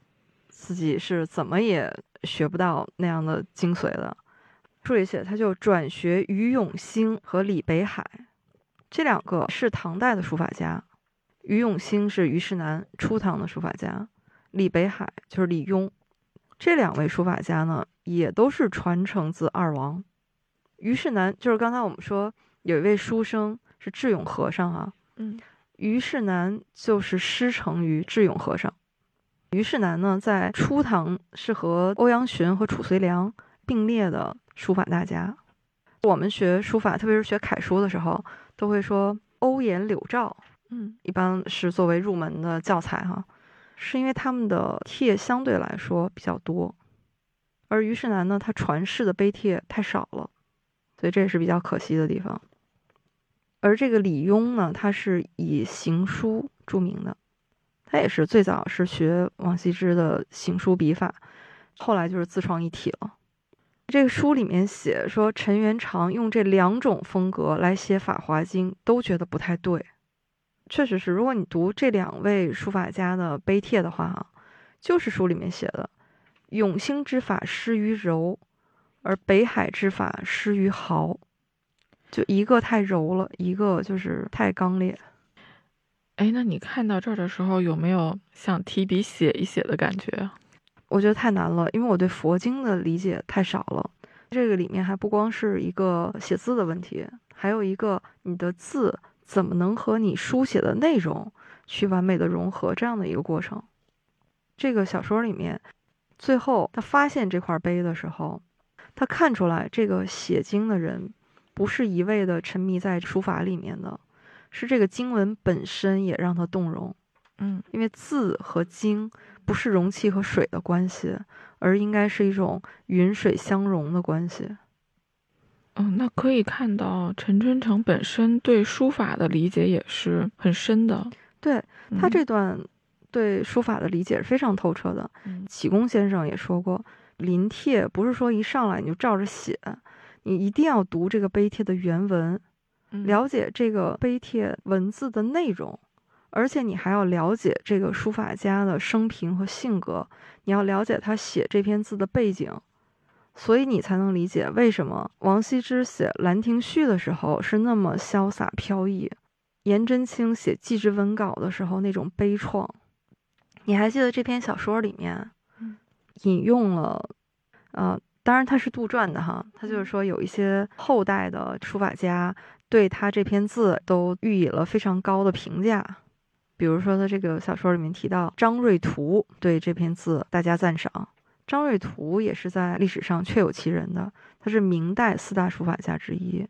自己是怎么也学不到那样的精髓的。说一些，他就转学于永兴和李北海，这两个是唐代的书法家。于永兴是虞世南，初唐的书法家；李北海就是李邕。这两位书法家呢，也都是传承自二王。虞世南就是刚才我们说有一位书生是智勇和尚啊，嗯虞世南就是师承于智勇和尚。虞世南呢，在初唐是和欧阳询和褚遂良并列的书法大家。我们学书法，特别是学楷书的时候，都会说欧颜柳赵，嗯一般是作为入门的教材哈，是因为他们的帖相对来说比较多，而虞世南呢，他传世的碑帖太少了，所以这也是比较可惜的地方。而这个李邕呢，他是以行书著名的，他也是最早是学王羲之的行书笔法，后来就是自创一体了。这个书里面写说，陈元常用这两种风格来写《法华经》，都觉得不太对。确实是，如果你读这两位书法家的碑帖的话，啊，就是书里面写的，永兴之法失于柔，而北海之法失于豪。就一个太柔了，一个就是太刚烈。哎，那你看到这儿的时候，有没有想提笔写一写的感觉？我觉得太难了，因为我对佛经的理解太少了。这个里面还不光是一个写字的问题，还有一个你的字怎么能和你书写的内容去完美的融合这样的一个过程。这个小说里面，最后他发现这块碑的时候，他看出来这个写经的人不是一味的沉迷在书法里面的，是这个经文本身也让他动容。嗯因为字和经不是容器和水的关系，而应该是一种云水相融的关系。嗯，那可以看到陈春成本身对书法的理解也是很深的。对他嗯这段对书法的理解是非常透彻的。嗯启功先生也说过，临帖不是说一上来你就照着写，你一定要读这个碑帖的原文，嗯了解这个碑帖文字的内容，而且你还要了解这个书法家的生平和性格，你要了解他写这篇字的背景，所以你才能理解为什么王羲之写《兰亭序》的时候是那么潇洒飘逸，颜真卿写《祭侄文稿》的时候那种悲怆。你还记得这篇小说里面嗯引用了，呃，当然他是杜撰的哈，他就是说有一些后代的书法家对他这篇字都予以了非常高的评价。比如说，他这个小说里面提到张瑞图对这篇字大加赞赏。张瑞图也是在历史上确有其人的，他是明代四大书法家之一。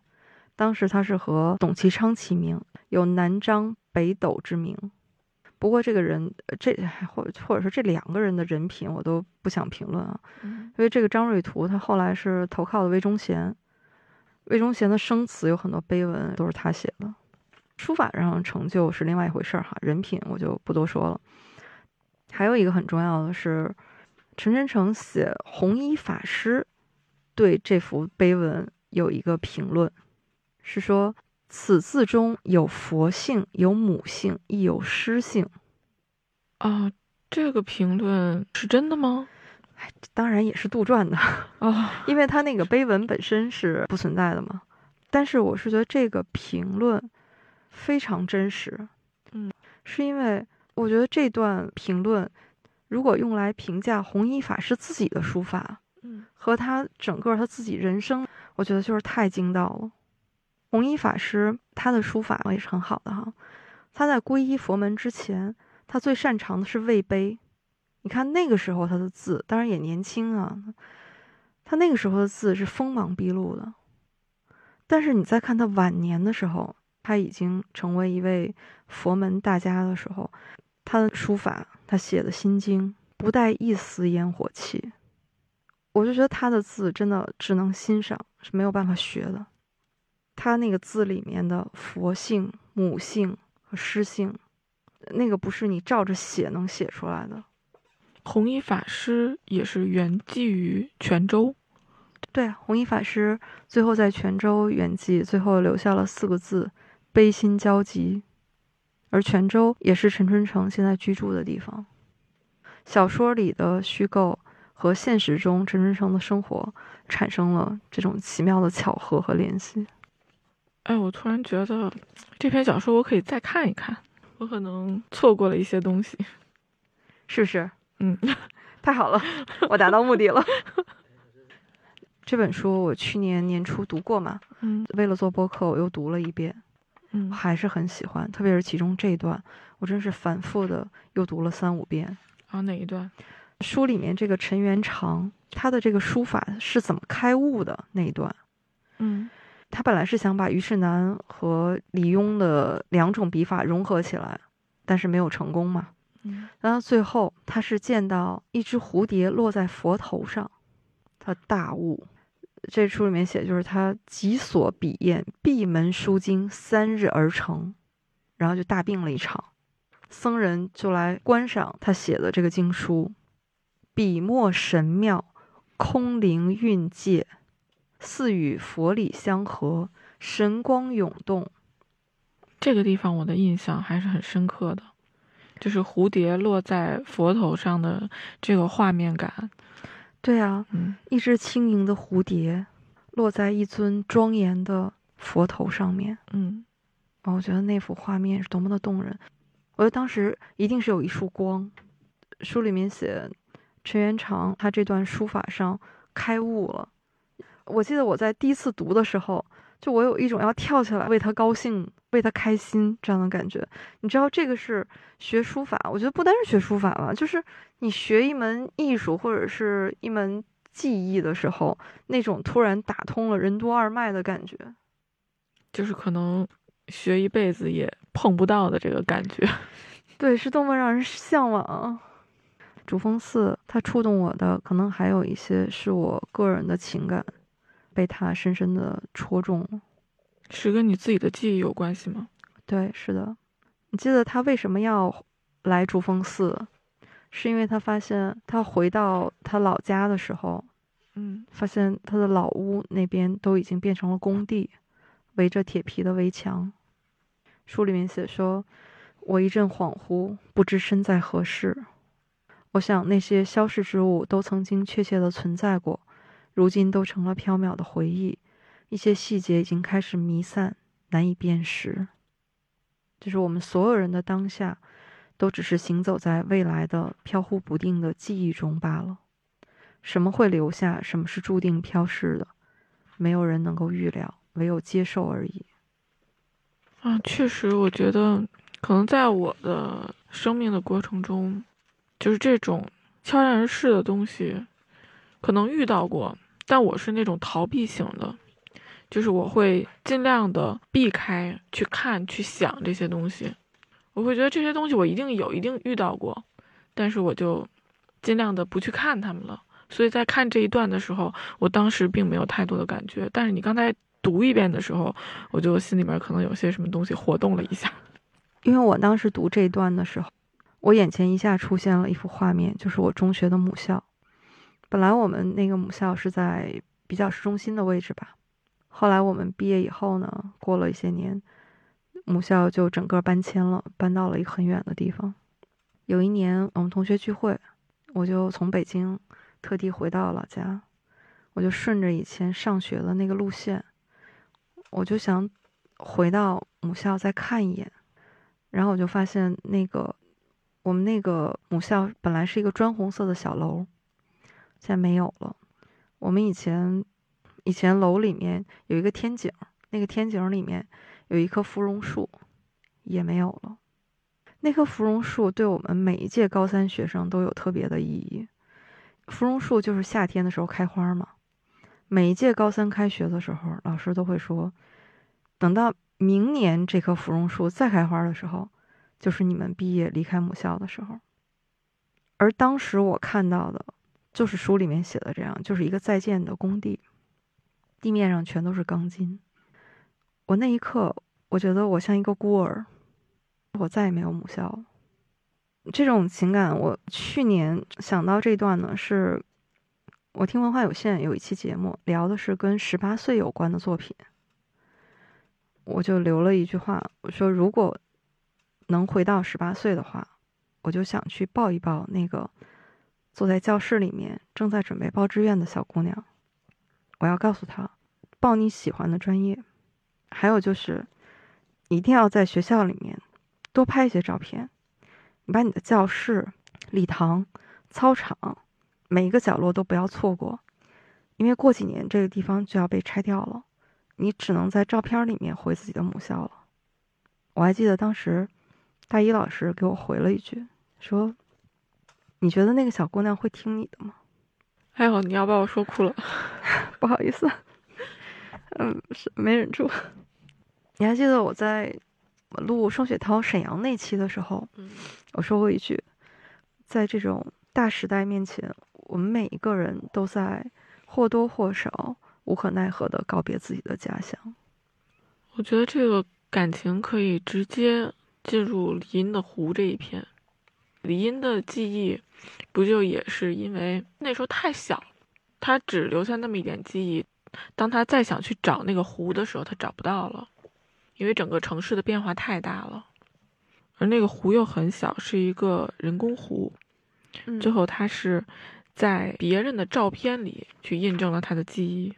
当时他是和董其昌齐名，有南张北斗之名。不过这个人，呃这或或者说这两个人的人品，我都不想评论啊。嗯因为这个张瑞图他后来是投靠了魏忠贤，魏忠贤的生词有很多碑文都是他写的。书法上成就是另外一回事儿哈，人品我就不多说了。还有一个很重要的是，陈真诚写《红衣法师》对这幅碑文有一个评论，是说此字中有佛性，有母性，亦有诗性。啊，这个评论是真的吗？当然也是杜撰的。啊，因为他那个碑文本身是不存在的嘛。但是我是觉得这个评论非常真实，嗯，是因为我觉得这段评论如果用来评价弘一法师自己的书法嗯和他整个他自己人生，我觉得就是太精到了。弘一法师他的书法也是很好的哈，他在皈依佛门之前，他最擅长的是魏碑。你看那个时候他的字，当然也年轻啊，他那个时候的字是锋芒毕露的，但是你再看他晚年的时候，他已经成为一位佛门大家的时候，他的书法，他写的心经不带一丝烟火气，我就觉得他的字真的只能欣赏，是没有办法学的。他那个字里面的佛性、母性和诗性，那个不是你照着写能写出来的。弘一法师也是圆寂于泉州。对，弘一法师最后在泉州圆寂，最后留下了四个字：悲心交集。而泉州也是陈春成现在居住的地方。小说里的虚构和现实中陈春成的生活产生了这种奇妙的巧合和联系。哎，我突然觉得这篇小说我可以再看一看，我可能错过了一些东西，是不是？嗯，太好了，我达到目的了。这本书我去年年初读过嘛，嗯为了做播客我又读了一遍，嗯，还是很喜欢，特别是其中这一段，我真是反复的又读了三五遍。啊哪一段？书里面这个陈元长，他的这个书法是怎么开悟的那一段，嗯他本来是想把虞世南和李邕的两种笔法融合起来，但是没有成功嘛。嗯然后最后他是见到一只蝴蝶落在佛头上，他大悟。这书里面写就是他己所笔砚，闭门书经三日而成，然后就大病了一场。僧人就来观赏他写的这个经书，笔墨神妙，空灵蕴藉，似与佛理相合，神光涌动。这个地方我的印象还是很深刻的，就是蝴蝶落在佛头上的这个画面感。对啊，嗯一只轻盈的蝴蝶落在一尊庄严的佛头上面。嗯啊，我觉得那幅画面是多么的动人。我觉得当时一定是有一束光。书里面写陈元长他这段书法上开悟了。我记得我在第一次读的时候，就我有一种要跳起来为他高兴、为他开心这样的感觉。你知道，这个是学书法，我觉得不单是学书法吧，就是你学一门艺术或者是一门技艺的时候，那种突然打通了任督二脉的感觉。就是可能学一辈子也碰不到的这个感觉。对，是多么让人向往啊！主峰寺它触动我的，可能还有一些是我个人的情感，被他深深的戳中了。是跟你自己的记忆有关系吗？对，是的。你记得他为什么要来竹峰寺？是因为他发现他回到他老家的时候，嗯发现他的老屋那边都已经变成了工地，围着铁皮的围墙。书里面写说：“我一阵恍惚，不知身在何世。我想那些消逝之物都曾经确切的存在过，如今都成了缥缈的回忆，一些细节已经开始弥散，难以辨识。就是我们所有人的当下，都只是行走在未来的飘忽不定的记忆中罢了。”什么会留下，什么是注定飘逝的，没有人能够预料，唯有接受而已。啊，确实，我觉得可能在我的生命的过程中，就是这种悄然而逝的东西，可能遇到过，但我是那种逃避型的，就是我会尽量的避开去看、去想这些东西。我会觉得这些东西我一定有，一定遇到过，但是我就尽量的不去看他们了。所以在看这一段的时候，我当时并没有太多的感觉，但是你刚才读一遍的时候，我就心里面可能有些什么东西活动了一下。因为我当时读这一段的时候，我眼前一下出现了一幅画面，就是我中学的母校。本来我们那个母校是在比较市中心的位置吧，后来我们毕业以后呢，过了一些年，母校就整个搬迁了，搬到了一个很远的地方。有一年我们同学聚会，我就从北京特地回到老家，我就顺着以前上学的那个路线，我就想回到母校再看一眼。然后我就发现，那个我们那个母校本来是一个砖红色的小楼，现在没有了。我们以前以前楼里面有一个天井，那个天井里面有一棵芙蓉树，也没有了。那棵芙蓉树对我们每一届高三学生都有特别的意义。芙蓉树就是夏天的时候开花嘛，每一届高三开学的时候，老师都会说，等到明年这棵芙蓉树再开花的时候，就是你们毕业离开母校的时候。而当时我看到的，就是书里面写的这样，就是一个在建的工地，地面上全都是钢筋。我那一刻，我觉得我像一个孤儿，我再也没有母校。这种情感，我去年想到这段呢，是我听文化有限有一期节目聊的是跟十八岁有关的作品，我就留了一句话，我说如果能回到十八岁的话，我就想去抱一抱那个坐在教室里面正在准备报志愿的小姑娘，我要告诉她，报你喜欢的专业，还有就是一定要在学校里面多拍一些照片。你把你的教室、礼堂、操场每一个角落都不要错过，因为过几年这个地方就要被拆掉了，你只能在照片里面回自己的母校了。我还记得当时大一老师给我回了一句，说：“你觉得那个小姑娘会听你的吗？”哎呦，你要把我说哭了，不好意思，嗯，是没忍住。你还记得我在？录双雪涛沈阳那期的时候，我说过一句，在这种大时代面前，我们每一个人都在或多或少无可奈何的告别自己的家乡。我觉得这个感情可以直接进入李英的《湖》这一篇。李英的记忆，不就也是因为那时候太小，他只留下那么一点记忆，当他再想去找那个湖的时候，他找不到了。因为整个城市的变化太大了，而那个湖又很小，是一个人工湖。最后，他是在别人的照片里去印证了他的记忆。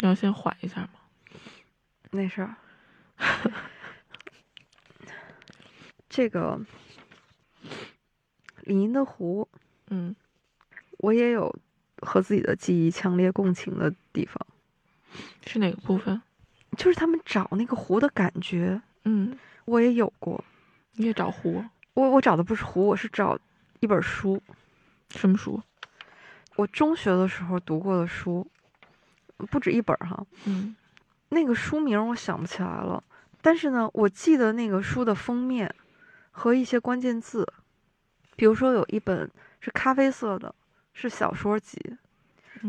要先缓一下吗？没事儿。这个李英的湖，嗯，我也有和自己的记忆强烈共情的地方。是哪个部分？就是他们找那个湖的感觉，嗯，我也有过。你也找湖？我我找的不是湖，我是找一本书。什么书？我中学的时候读过的书，不止一本哈。嗯，那个书名我想不起来了，但是呢，我记得那个书的封面和一些关键字，比如说有一本是咖啡色的，是小说集；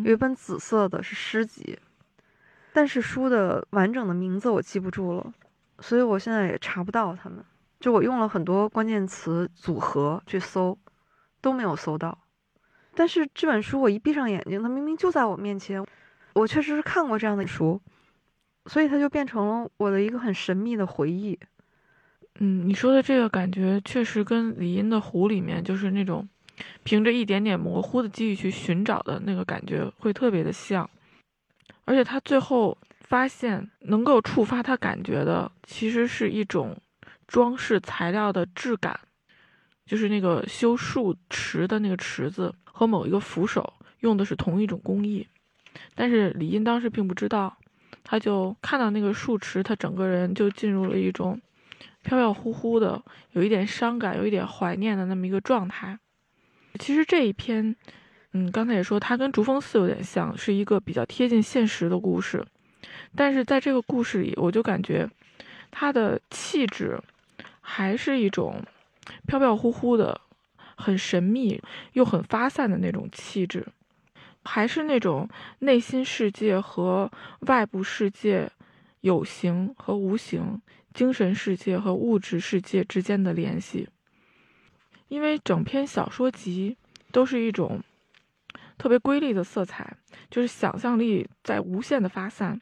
有一本紫色的，是诗集。但是书的完整的名字我记不住了，所以我现在也查不到他们。就我用了很多关键词组合去搜，都没有搜到。但是这本书我一闭上眼睛，它明明就在我面前，我确实是看过这样的书，所以它就变成了我的一个很神秘的回忆。嗯，你说的这个感觉确实跟李英的《湖》里面就是那种凭着一点点模糊的记忆去寻找的那个感觉会特别的像。而且他最后发现，能够触发他感觉的，其实是一种装饰材料的质感，就是那个修树池的那个池子和某一个扶手用的是同一种工艺。但是李英当时并不知道，他就看到那个树池，他整个人就进入了一种飘飘忽忽的，有一点伤感，有一点怀念的那么一个状态。其实这一篇。嗯，刚才也说，它跟《竹峰寺》有点像，是一个比较贴近现实的故事。但是在这个故事里，我就感觉它的气质还是一种飘飘忽忽的、很神秘又很发散的那种气质，还是那种内心世界和外部世界、有形和无形、精神世界和物质世界之间的联系。因为整篇小说集都是一种。特别瑰丽的色彩，就是想象力在无限的发散。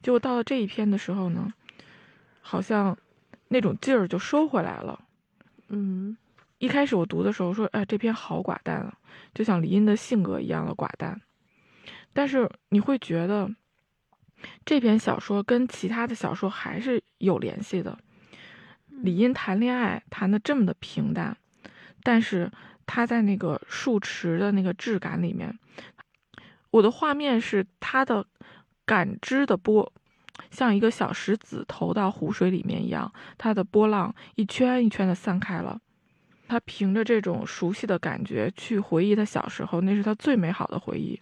结果到了这一篇的时候呢，好像那种劲儿就收回来了。嗯，一开始我读的时候说，哎，这篇好寡淡啊，就像李英的性格一样的寡淡。但是你会觉得这篇小说跟其他的小说还是有联系的。李英谈恋爱谈的这么的平淡，但是。他在那个树池的那个质感里面，我的画面是他的感知的波，像一个小石子投到湖水里面一样，它的波浪一圈一圈的散开了。他凭着这种熟悉的感觉去回忆他小时候，那是他最美好的回忆，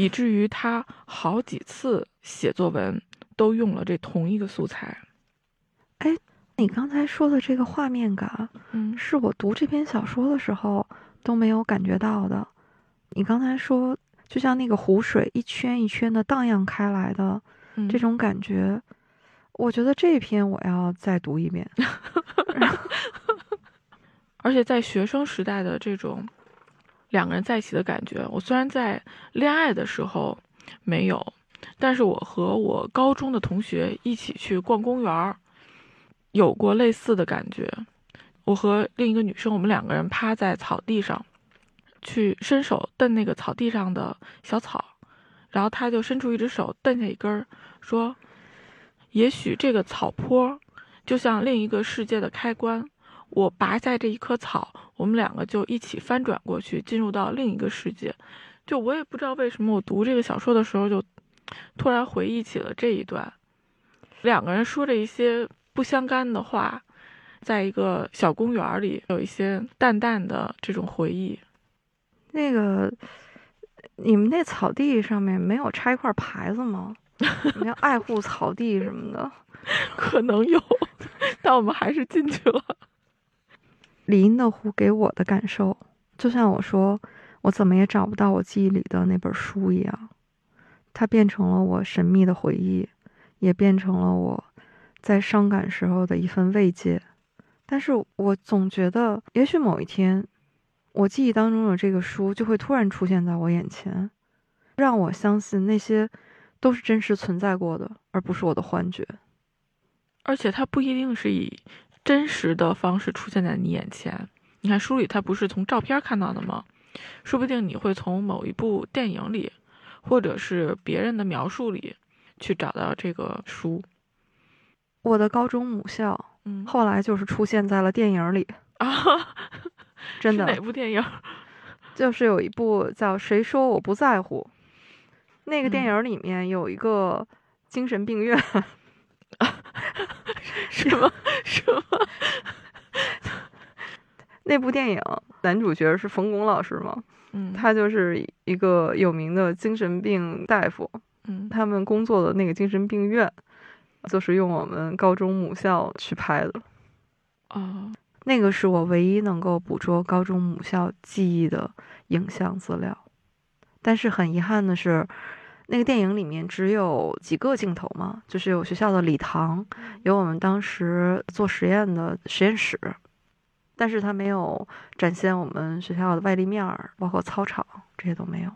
以至于他好几次写作文都用了这同一个素材。哎。你刚才说的这个画面感，嗯，是我读这篇小说的时候都没有感觉到的。你刚才说，就像那个湖水一圈一圈的荡漾开来的这种感觉，我觉得这篇我要再读一遍。而且在学生时代的这种两个人在一起的感觉，我虽然在恋爱的时候没有，但是我和我高中的同学一起去逛公园儿，有过类似的感觉。我和另一个女生，我们两个人趴在草地上，去伸手蹬那个草地上的小草，然后她就伸出一只手蹬下一根儿，说：“也许这个草坡就像另一个世界的开关。”我拔下这一棵草，我们两个就一起翻转过去，进入到另一个世界。就我也不知道为什么，我读这个小说的时候，就突然回忆起了这一段，两个人说着一些不相干的话，在一个小公园里，有一些淡淡的这种回忆。那个，你们那草地上面没有插一块牌子吗？你要爱护草地什么的，可能有，但我们还是进去了。李荫的湖给我的感受，就像我说，我怎么也找不到我记忆里的那本书一样，它变成了我神秘的回忆，也变成了我在伤感时候的一份慰藉。但是我总觉得，也许某一天，我记忆当中的这个书就会突然出现在我眼前，让我相信那些都是真实存在过的，而不是我的幻觉。而且它不一定是以。真实的方式出现在你眼前。你看书里，它不是从照片看到的吗？说不定你会从某一部电影里，或者是别人的描述里，去找到这个书。我的高中母校，嗯，后来就是出现在了电影里啊，真 的。哪部电影？就是有一部叫《谁说我不在乎》，那个电影里面有一个精神病院。什 么什么？那部电影男主角是冯巩老师吗？嗯，他就是一个有名的精神病大夫。嗯，他们工作的那个精神病院，就是用我们高中母校去拍的。哦，那个是我唯一能够捕捉高中母校记忆的影像资料。但是很遗憾的是。那个电影里面只有几个镜头嘛，就是有学校的礼堂，有我们当时做实验的实验室，但是它没有展现我们学校的外立面儿，包括操场这些都没有。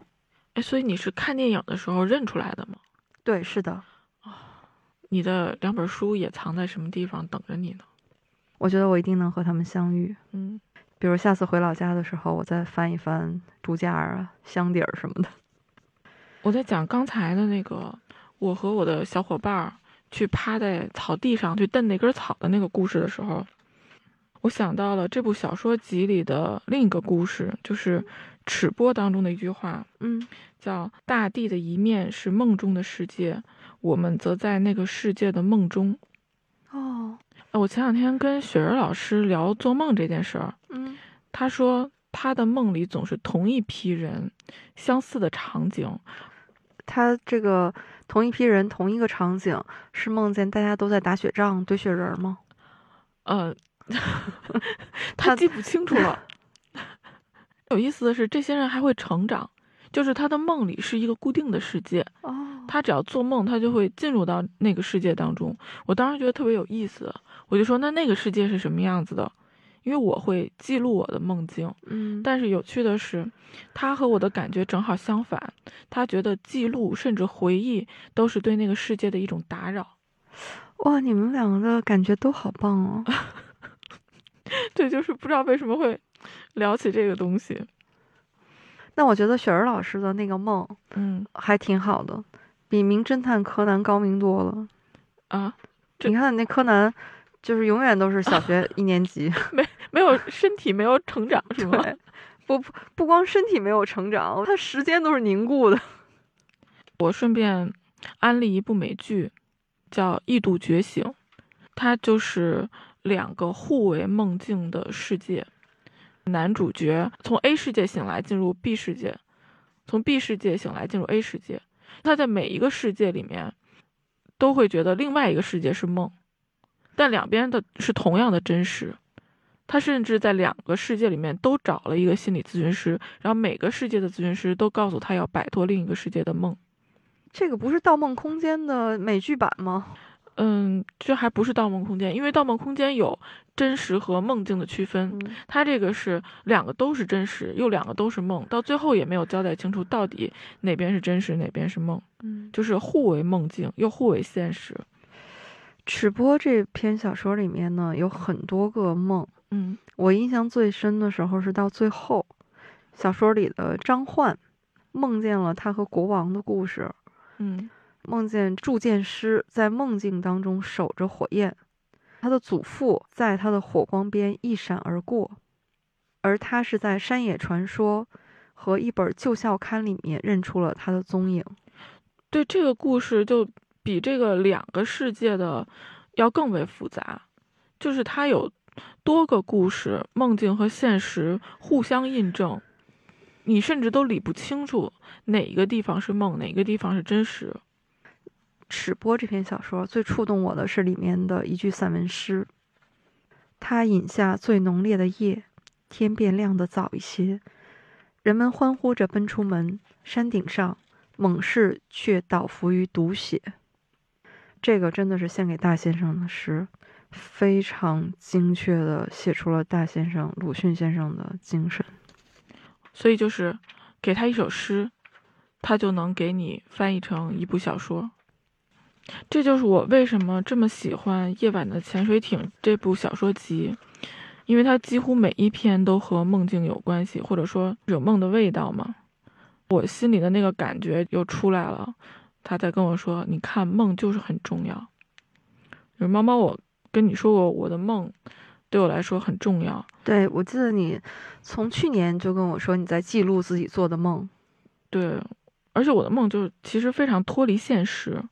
哎，所以你是看电影的时候认出来的吗？对，是的。啊，你的两本书也藏在什么地方等着你呢？我觉得我一定能和他们相遇。嗯，比如下次回老家的时候，我再翻一翻书架啊、箱底儿什么的。我在讲刚才的那个，我和我的小伙伴去趴在草地上去蹬那根草的那个故事的时候，我想到了这部小说集里的另一个故事，就是《尺波》当中的一句话，嗯，叫“大地的一面是梦中的世界，我们则在那个世界的梦中。”哦，我前两天跟雪儿老师聊做梦这件事儿，嗯，他说他的梦里总是同一批人，相似的场景。他这个同一批人，同一个场景，是梦见大家都在打雪仗、堆雪人吗？呃，他记不清楚了。有意思的是，这些人还会成长，就是他的梦里是一个固定的世界。哦，他只要做梦，他就会进入到那个世界当中。我当时觉得特别有意思，我就说：“那那个世界是什么样子的？”因为我会记录我的梦境，嗯，但是有趣的是，他和我的感觉正好相反。他觉得记录甚至回忆都是对那个世界的一种打扰。哇，你们两个的感觉都好棒哦！对，就是不知道为什么会聊起这个东西。那我觉得雪儿老师的那个梦，嗯，还挺好的，比名侦探柯南高明多了啊！你看那柯南。就是永远都是小学 一年级，没没有身体没有成长是吗？不不不光身体没有成长，他时间都是凝固的。我顺便安利一部美剧，叫《异度觉醒》，它就是两个互为梦境的世界，男主角从 A 世界醒来进入 B 世界，从 B 世界醒来进入 A 世界，他在每一个世界里面都会觉得另外一个世界是梦。但两边的是同样的真实，他甚至在两个世界里面都找了一个心理咨询师，然后每个世界的咨询师都告诉他要摆脱另一个世界的梦。这个不是《盗梦空间》的美剧版吗？嗯，这还不是《盗梦空间》，因为《盗梦空间》有真实和梦境的区分，嗯它这个是两个都是真实，又两个都是梦，到最后也没有交代清楚到底哪边是真实，哪边是梦，嗯，就是互为梦境又互为现实。赤波这篇小说里面呢，有很多个梦。嗯我印象最深的时候是到最后，小说里的张焕梦见了他和国王的故事，嗯梦见铸剑师在梦境当中守着火焰，他的祖父在他的火光边一闪而过，而他是在山野传说和一本旧校刊里面认出了他的踪影。对这个故事就比这个两个世界的要更为复杂，就是它有多个故事，梦境和现实互相印证，你甚至都理不清楚哪个地方是梦，哪个地方是真实。赤波这篇小说最触动我的是里面的一句散文诗：“他饮下最浓烈的夜，天便亮得早一些，人们欢呼着奔出门，山顶上猛士却倒伏于毒血。”这个真的是献给大先生的诗，非常精确的写出了大先生鲁迅先生的精神。所以就是给他一首诗，他就能给你翻译成一部小说。这就是我为什么这么喜欢《夜晚的潜水艇》这部小说集，因为它几乎每一篇都和梦境有关系，或者说有梦的味道嘛。我心里的那个感觉又出来了，他在跟我说：“你看，梦就是很重要。”就是猫猫，我跟你说过，我的梦对我来说很重要。对，我记得你从去年就跟我说你在记录自己做的梦。对，而且我的梦就是其实非常脱离现实。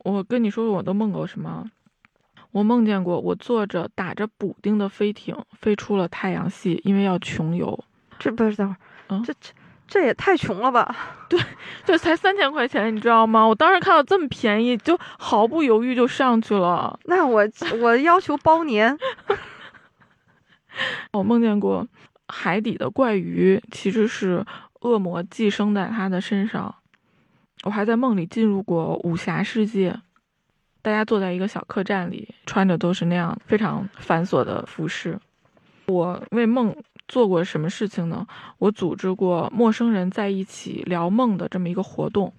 我跟你说，我都梦过什么？我梦见过我坐着打着补丁的飞艇飞出了太阳系，因为要穷游。这不是等会儿，嗯这这这也太穷了吧？对这才三千块钱，你知道吗？我当时看到这么便宜，就毫不犹豫就上去了。那我我要求包年。我梦见过海底的怪鱼，其实是恶魔寄生在它的身上。我还在梦里进入过武侠世界，大家坐在一个小客栈里，穿着都是那样非常繁琐的服饰。我为梦做过什么事情呢？我组织过陌生人在一起聊梦的这么一个活动。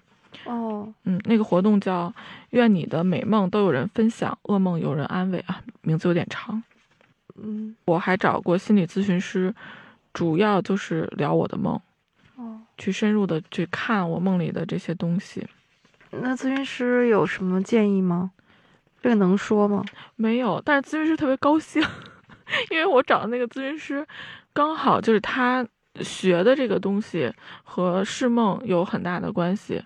哦，嗯，那个活动叫“愿你的美梦都有人分享，噩梦有人安慰”啊，名字有点长。嗯，我还找过心理咨询师，主要就是聊我的梦，哦，去深入的去看我梦里的这些东西。那咨询师有什么建议吗？这个能说吗？没有，但是咨询师特别高兴，因为我找的那个咨询师，刚好就是他学的这个东西和释梦有很大的关系。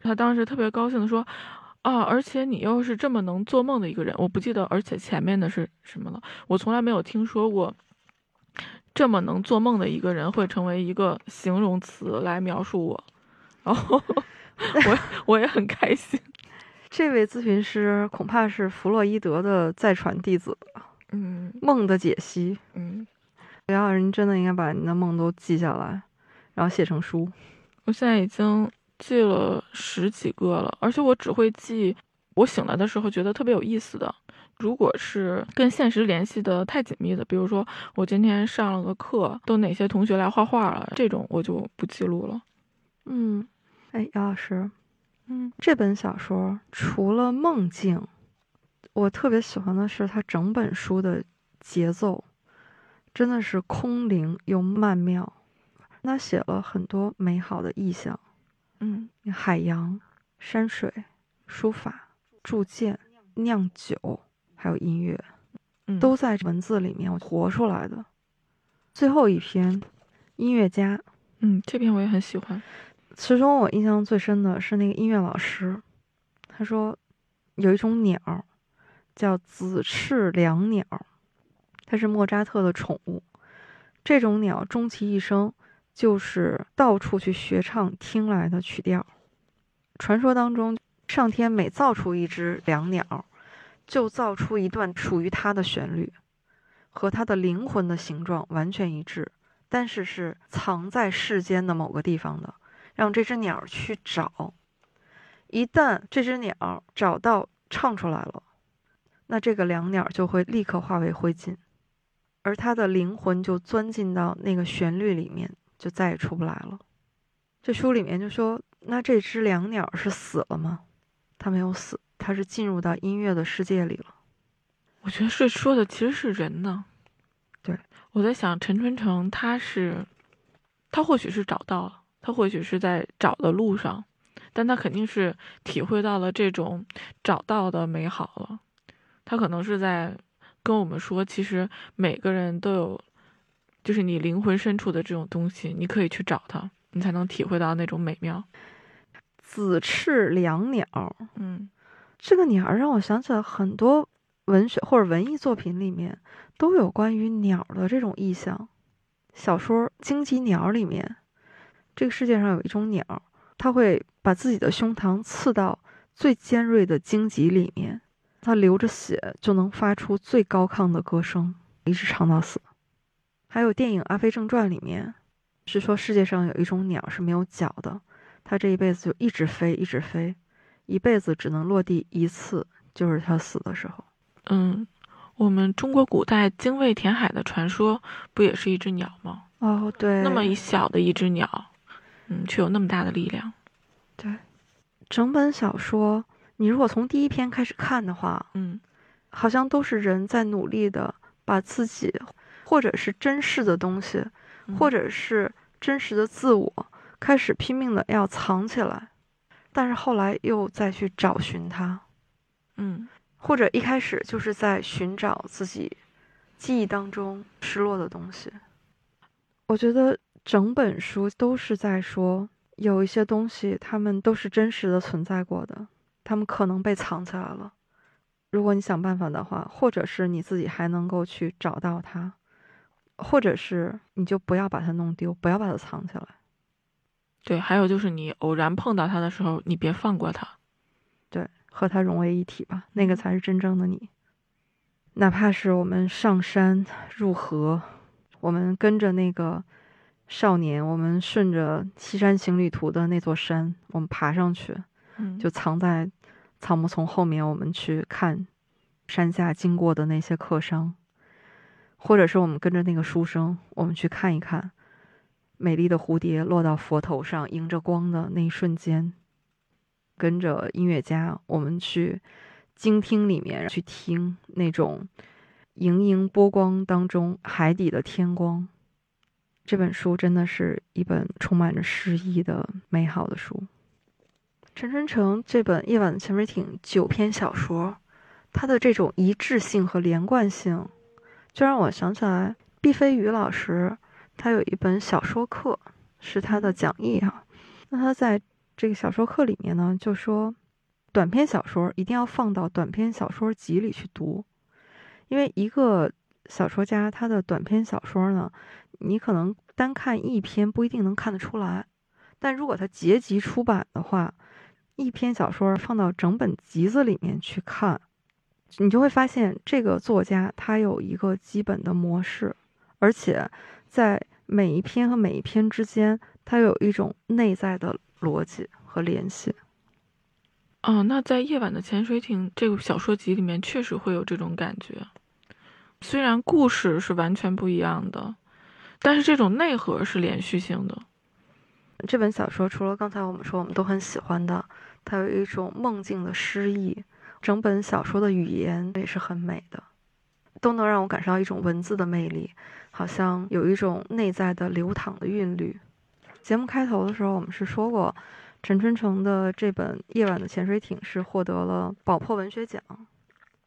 他当时特别高兴的说：“啊，而且你又是这么能做梦的一个人，我不记得，而且前面的是什么了？我从来没有听说过这么能做梦的一个人会成为一个形容词来描述我。”然后我我也很开心。这位咨询师恐怕是弗洛伊德的再传弟子，嗯梦的解析。嗯。要人真的应该把你的梦都记下来，然后写成书。我现在已经记了十几个了，而且我只会记我醒来的时候觉得特别有意思的。如果是跟现实联系的太紧密的，比如说我今天上了个课，都哪些同学来画画了，这种我就不记录了。嗯，哎，姚老师，嗯这本小说除了梦境，我特别喜欢的是它整本书的节奏，真的是空灵又曼妙。他写了很多美好的意象，嗯海洋、山水、书法、铸剑、酿酒，还有音乐，嗯，都在文字里面活出来的。最后一篇，音乐家，嗯，这篇我也很喜欢。其中我印象最深的是那个音乐老师，他说有一种鸟叫紫翅椋鸟，它是莫扎特的宠物。这种鸟终其一生就是到处去学唱听来的曲调。传说当中，上天每造出一只良鸟，就造出一段属于它的旋律，和它的灵魂的形状完全一致，但是是藏在世间的某个地方的。让这只鸟去找。一旦这只鸟找到唱出来了，那这个良鸟就会立刻化为灰烬，而他的灵魂就钻进到那个旋律里面，就再也出不来了。这书里面就说，那这只两鸟是死了吗？它没有死，它是进入到音乐的世界里了。我觉得是说的其实是人呢。对，我在想陈春成他是，他或许是找到了，他或许是在找的路上，但他肯定是体会到了这种找到的美好了。他可能是在跟我们说，其实每个人都有，就是你灵魂深处的这种东西，你可以去找它，你才能体会到那种美妙。紫翅两鸟，嗯，这个鸟让我想起了很多文学或者文艺作品里面都有关于鸟的这种意象。小说《荆棘鸟》里面，这个世界上有一种鸟，它会把自己的胸膛刺到最尖锐的荆棘里面，它流着血就能发出最高亢的歌声，一直唱到死。还有电影《阿飞正传》里面，是说世界上有一种鸟是没有脚的。它这一辈子就一直飞，一直飞，一辈子只能落地一次，就是它死的时候。嗯，我们中国古代精卫填海的传说不也是一只鸟吗？哦，对，那么一小的一只鸟，嗯，却有那么大的力量。对，整本小说，你如果从第一篇开始看的话，嗯，好像都是人在努力的把自己，或者是真实的东西，或者是真实的自我。开始拼命的要藏起来，但是后来又再去找寻它，嗯，或者一开始就是在寻找自己记忆当中失落的东西。我觉得整本书都是在说，有一些东西他们都是真实的存在过的，他们可能被藏起来了。如果你想办法的话，或者是你自己还能够去找到它，或者是你就不要把它弄丢，不要把它藏起来。对，还有就是你偶然碰到他的时候，你别放过他，对，和他融为一体吧，那个才是真正的你。哪怕是我们上山入河，我们跟着那个少年，我们顺着《西山行旅图》的那座山，我们爬上去，嗯，就藏在草木丛后面，我们去看山下经过的那些客商，或者是我们跟着那个书生，我们去看一看。美丽的蝴蝶落到佛头上，迎着光的那一瞬间，跟着音乐家，我们去经厅里面去听那种盈盈波光当中海底的天光。这本书真的是一本充满着诗意的美好的书。陈春成这本《夜晚的潜水艇》九篇小说，它的这种一致性和连贯性，就让我想起来毕飞宇老师。他有一本小说课，是他的讲义哈。那他在这个小说课里面呢，就说，短篇小说一定要放到短篇小说集里去读，因为一个小说家他的短篇小说呢，你可能单看一篇不一定能看得出来，但如果他结集出版的话，一篇小说放到整本集子里面去看，你就会发现这个作家他有一个基本的模式，而且在每一篇和每一篇之间，它有一种内在的逻辑和联系。哦，那在《夜晚的潜水艇》这个小说集里面，确实会有这种感觉。虽然故事是完全不一样的，但是这种内核是连续性的。这本小说除了刚才我们说我们都很喜欢的，它有一种梦境的诗意，整本小说的语言也是很美的，都能让我感受到一种文字的魅力。好像有一种内在的流淌的韵律。节目开头的时候，我们是说过，陈春成的这本《夜晚的潜水艇》是获得了宝珀文学奖。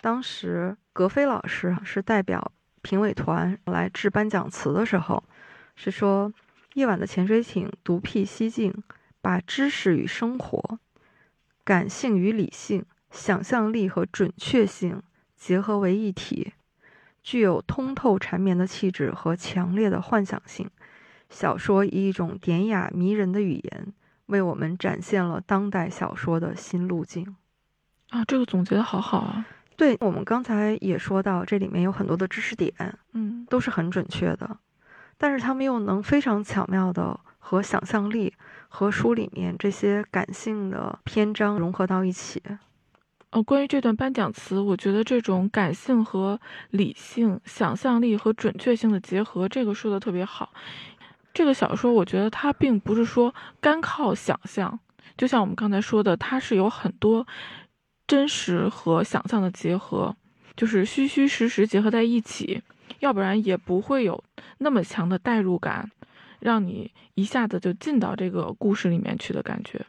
当时格飞老师是代表评委团来致颁奖词的时候，是说《夜晚的潜水艇》独辟蹊径，把知识与生活、感性与理性、想象力和准确性结合为一体。具有通透缠绵的气质和强烈的幻想性，小说以一种典雅迷人的语言，为我们展现了当代小说的新路径。啊，这个总结的好好啊！对我们刚才也说到，这里面有很多的知识点，嗯，都是很准确的，但是他们又能非常巧妙的和想象力和书里面这些感性的篇章融合到一起。呃，关于这段颁奖词，我觉得这种感性和理性、想象力和准确性的结合，这个说的特别好。这个小说，我觉得它并不是说干靠想象，就像我们刚才说的，它是有很多真实和想象的结合，就是虚虚实实结合在一起，要不然也不会有那么强的代入感，让你一下子就进到这个故事里面去的感觉。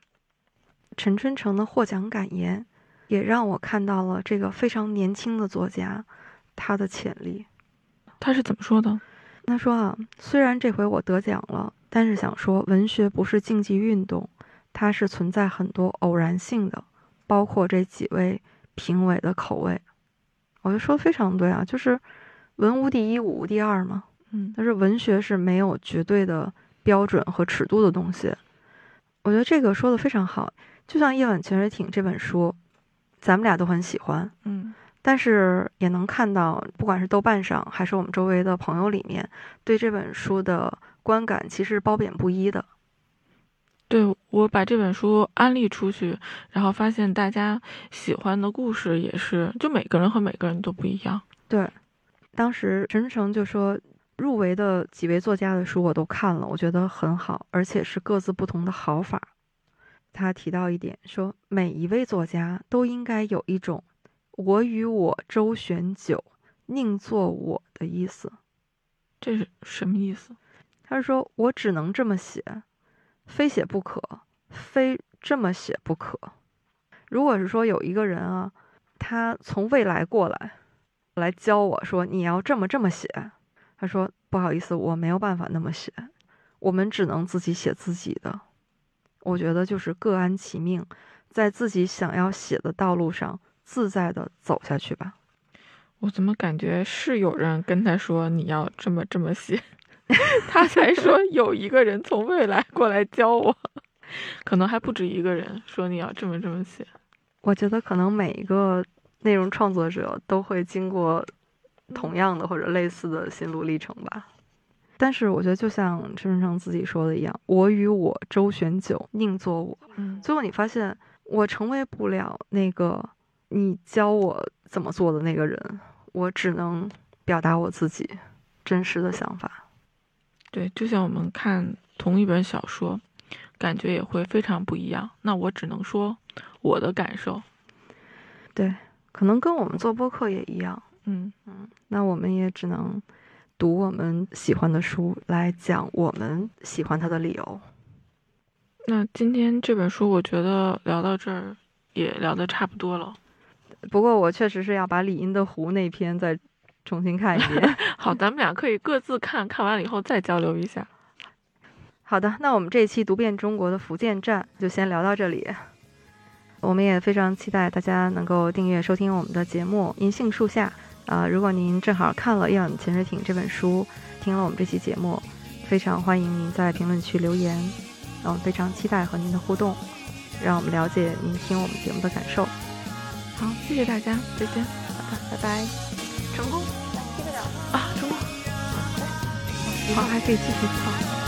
陈春成的获奖感言。也让我看到了这个非常年轻的作家，他的潜力。他是怎么说的？他说啊，虽然这回我得奖了，但是想说，文学不是竞技运动，它是存在很多偶然性的，包括这几位评委的口味。我就说非常对啊，就是文无第一，武无第二嘛。嗯，但是文学是没有绝对的标准和尺度的东西。我觉得这个说的非常好，就像《夜晚潜水艇》这本书。咱们俩都很喜欢，嗯，但是也能看到，不管是豆瓣上还是我们周围的朋友里面，对这本书的观感其实褒贬不一的。对我把这本书安利出去，然后发现大家喜欢的故事也是，就每个人和每个人都不一样。对，当时陈志成就说，入围的几位作家的书我都看了，我觉得很好，而且是各自不同的好法。他提到一点，说每一位作家都应该有一种“我与我周旋久，宁做我的”意思。这是什么意思？他是说我只能这么写，非写不可，非这么写不可。如果是说有一个人啊，他从未来过来，来教我说你要这么这么写，他说不好意思，我没有办法那么写，我们只能自己写自己的。我觉得就是各安其命，在自己想要写的道路上自在的走下去吧。我怎么感觉是有人跟他说你要这么这么写，他才说有一个人从未来过来教我，可能还不止一个人说你要这么这么写。我觉得可能每一个内容创作者都会经过同样的或者类似的心路历程吧。但是我觉得，就像陈春成自己说的一样，“我与我周旋久，宁做我。”嗯，最后你发现，我成为不了那个你教我怎么做的那个人，我只能表达我自己真实的想法。对，就像我们看同一本小说，感觉也会非常不一样。那我只能说我的感受。对，可能跟我们做播客也一样。嗯嗯，那我们也只能。读我们喜欢的书，来讲我们喜欢它的理由。那今天这本书，我觉得聊到这儿也聊得差不多了。不过我确实是要把李英的湖那篇再重新看一遍。好，咱们俩可以各自看看完了以后再交流一下。好的，那我们这一期读遍中国的福建站就先聊到这里。我们也非常期待大家能够订阅收听我们的节目《银杏树下》。啊，如果您正好看了《夜晚潜水艇》这本书，听了我们这期节目，非常欢迎您在评论区留言，我们非常期待和您的互动，让我们了解您听我们节目的感受。好，谢谢大家，再见。好的，拜拜。成功，啊，成功。好，还可以继续。好，嗯。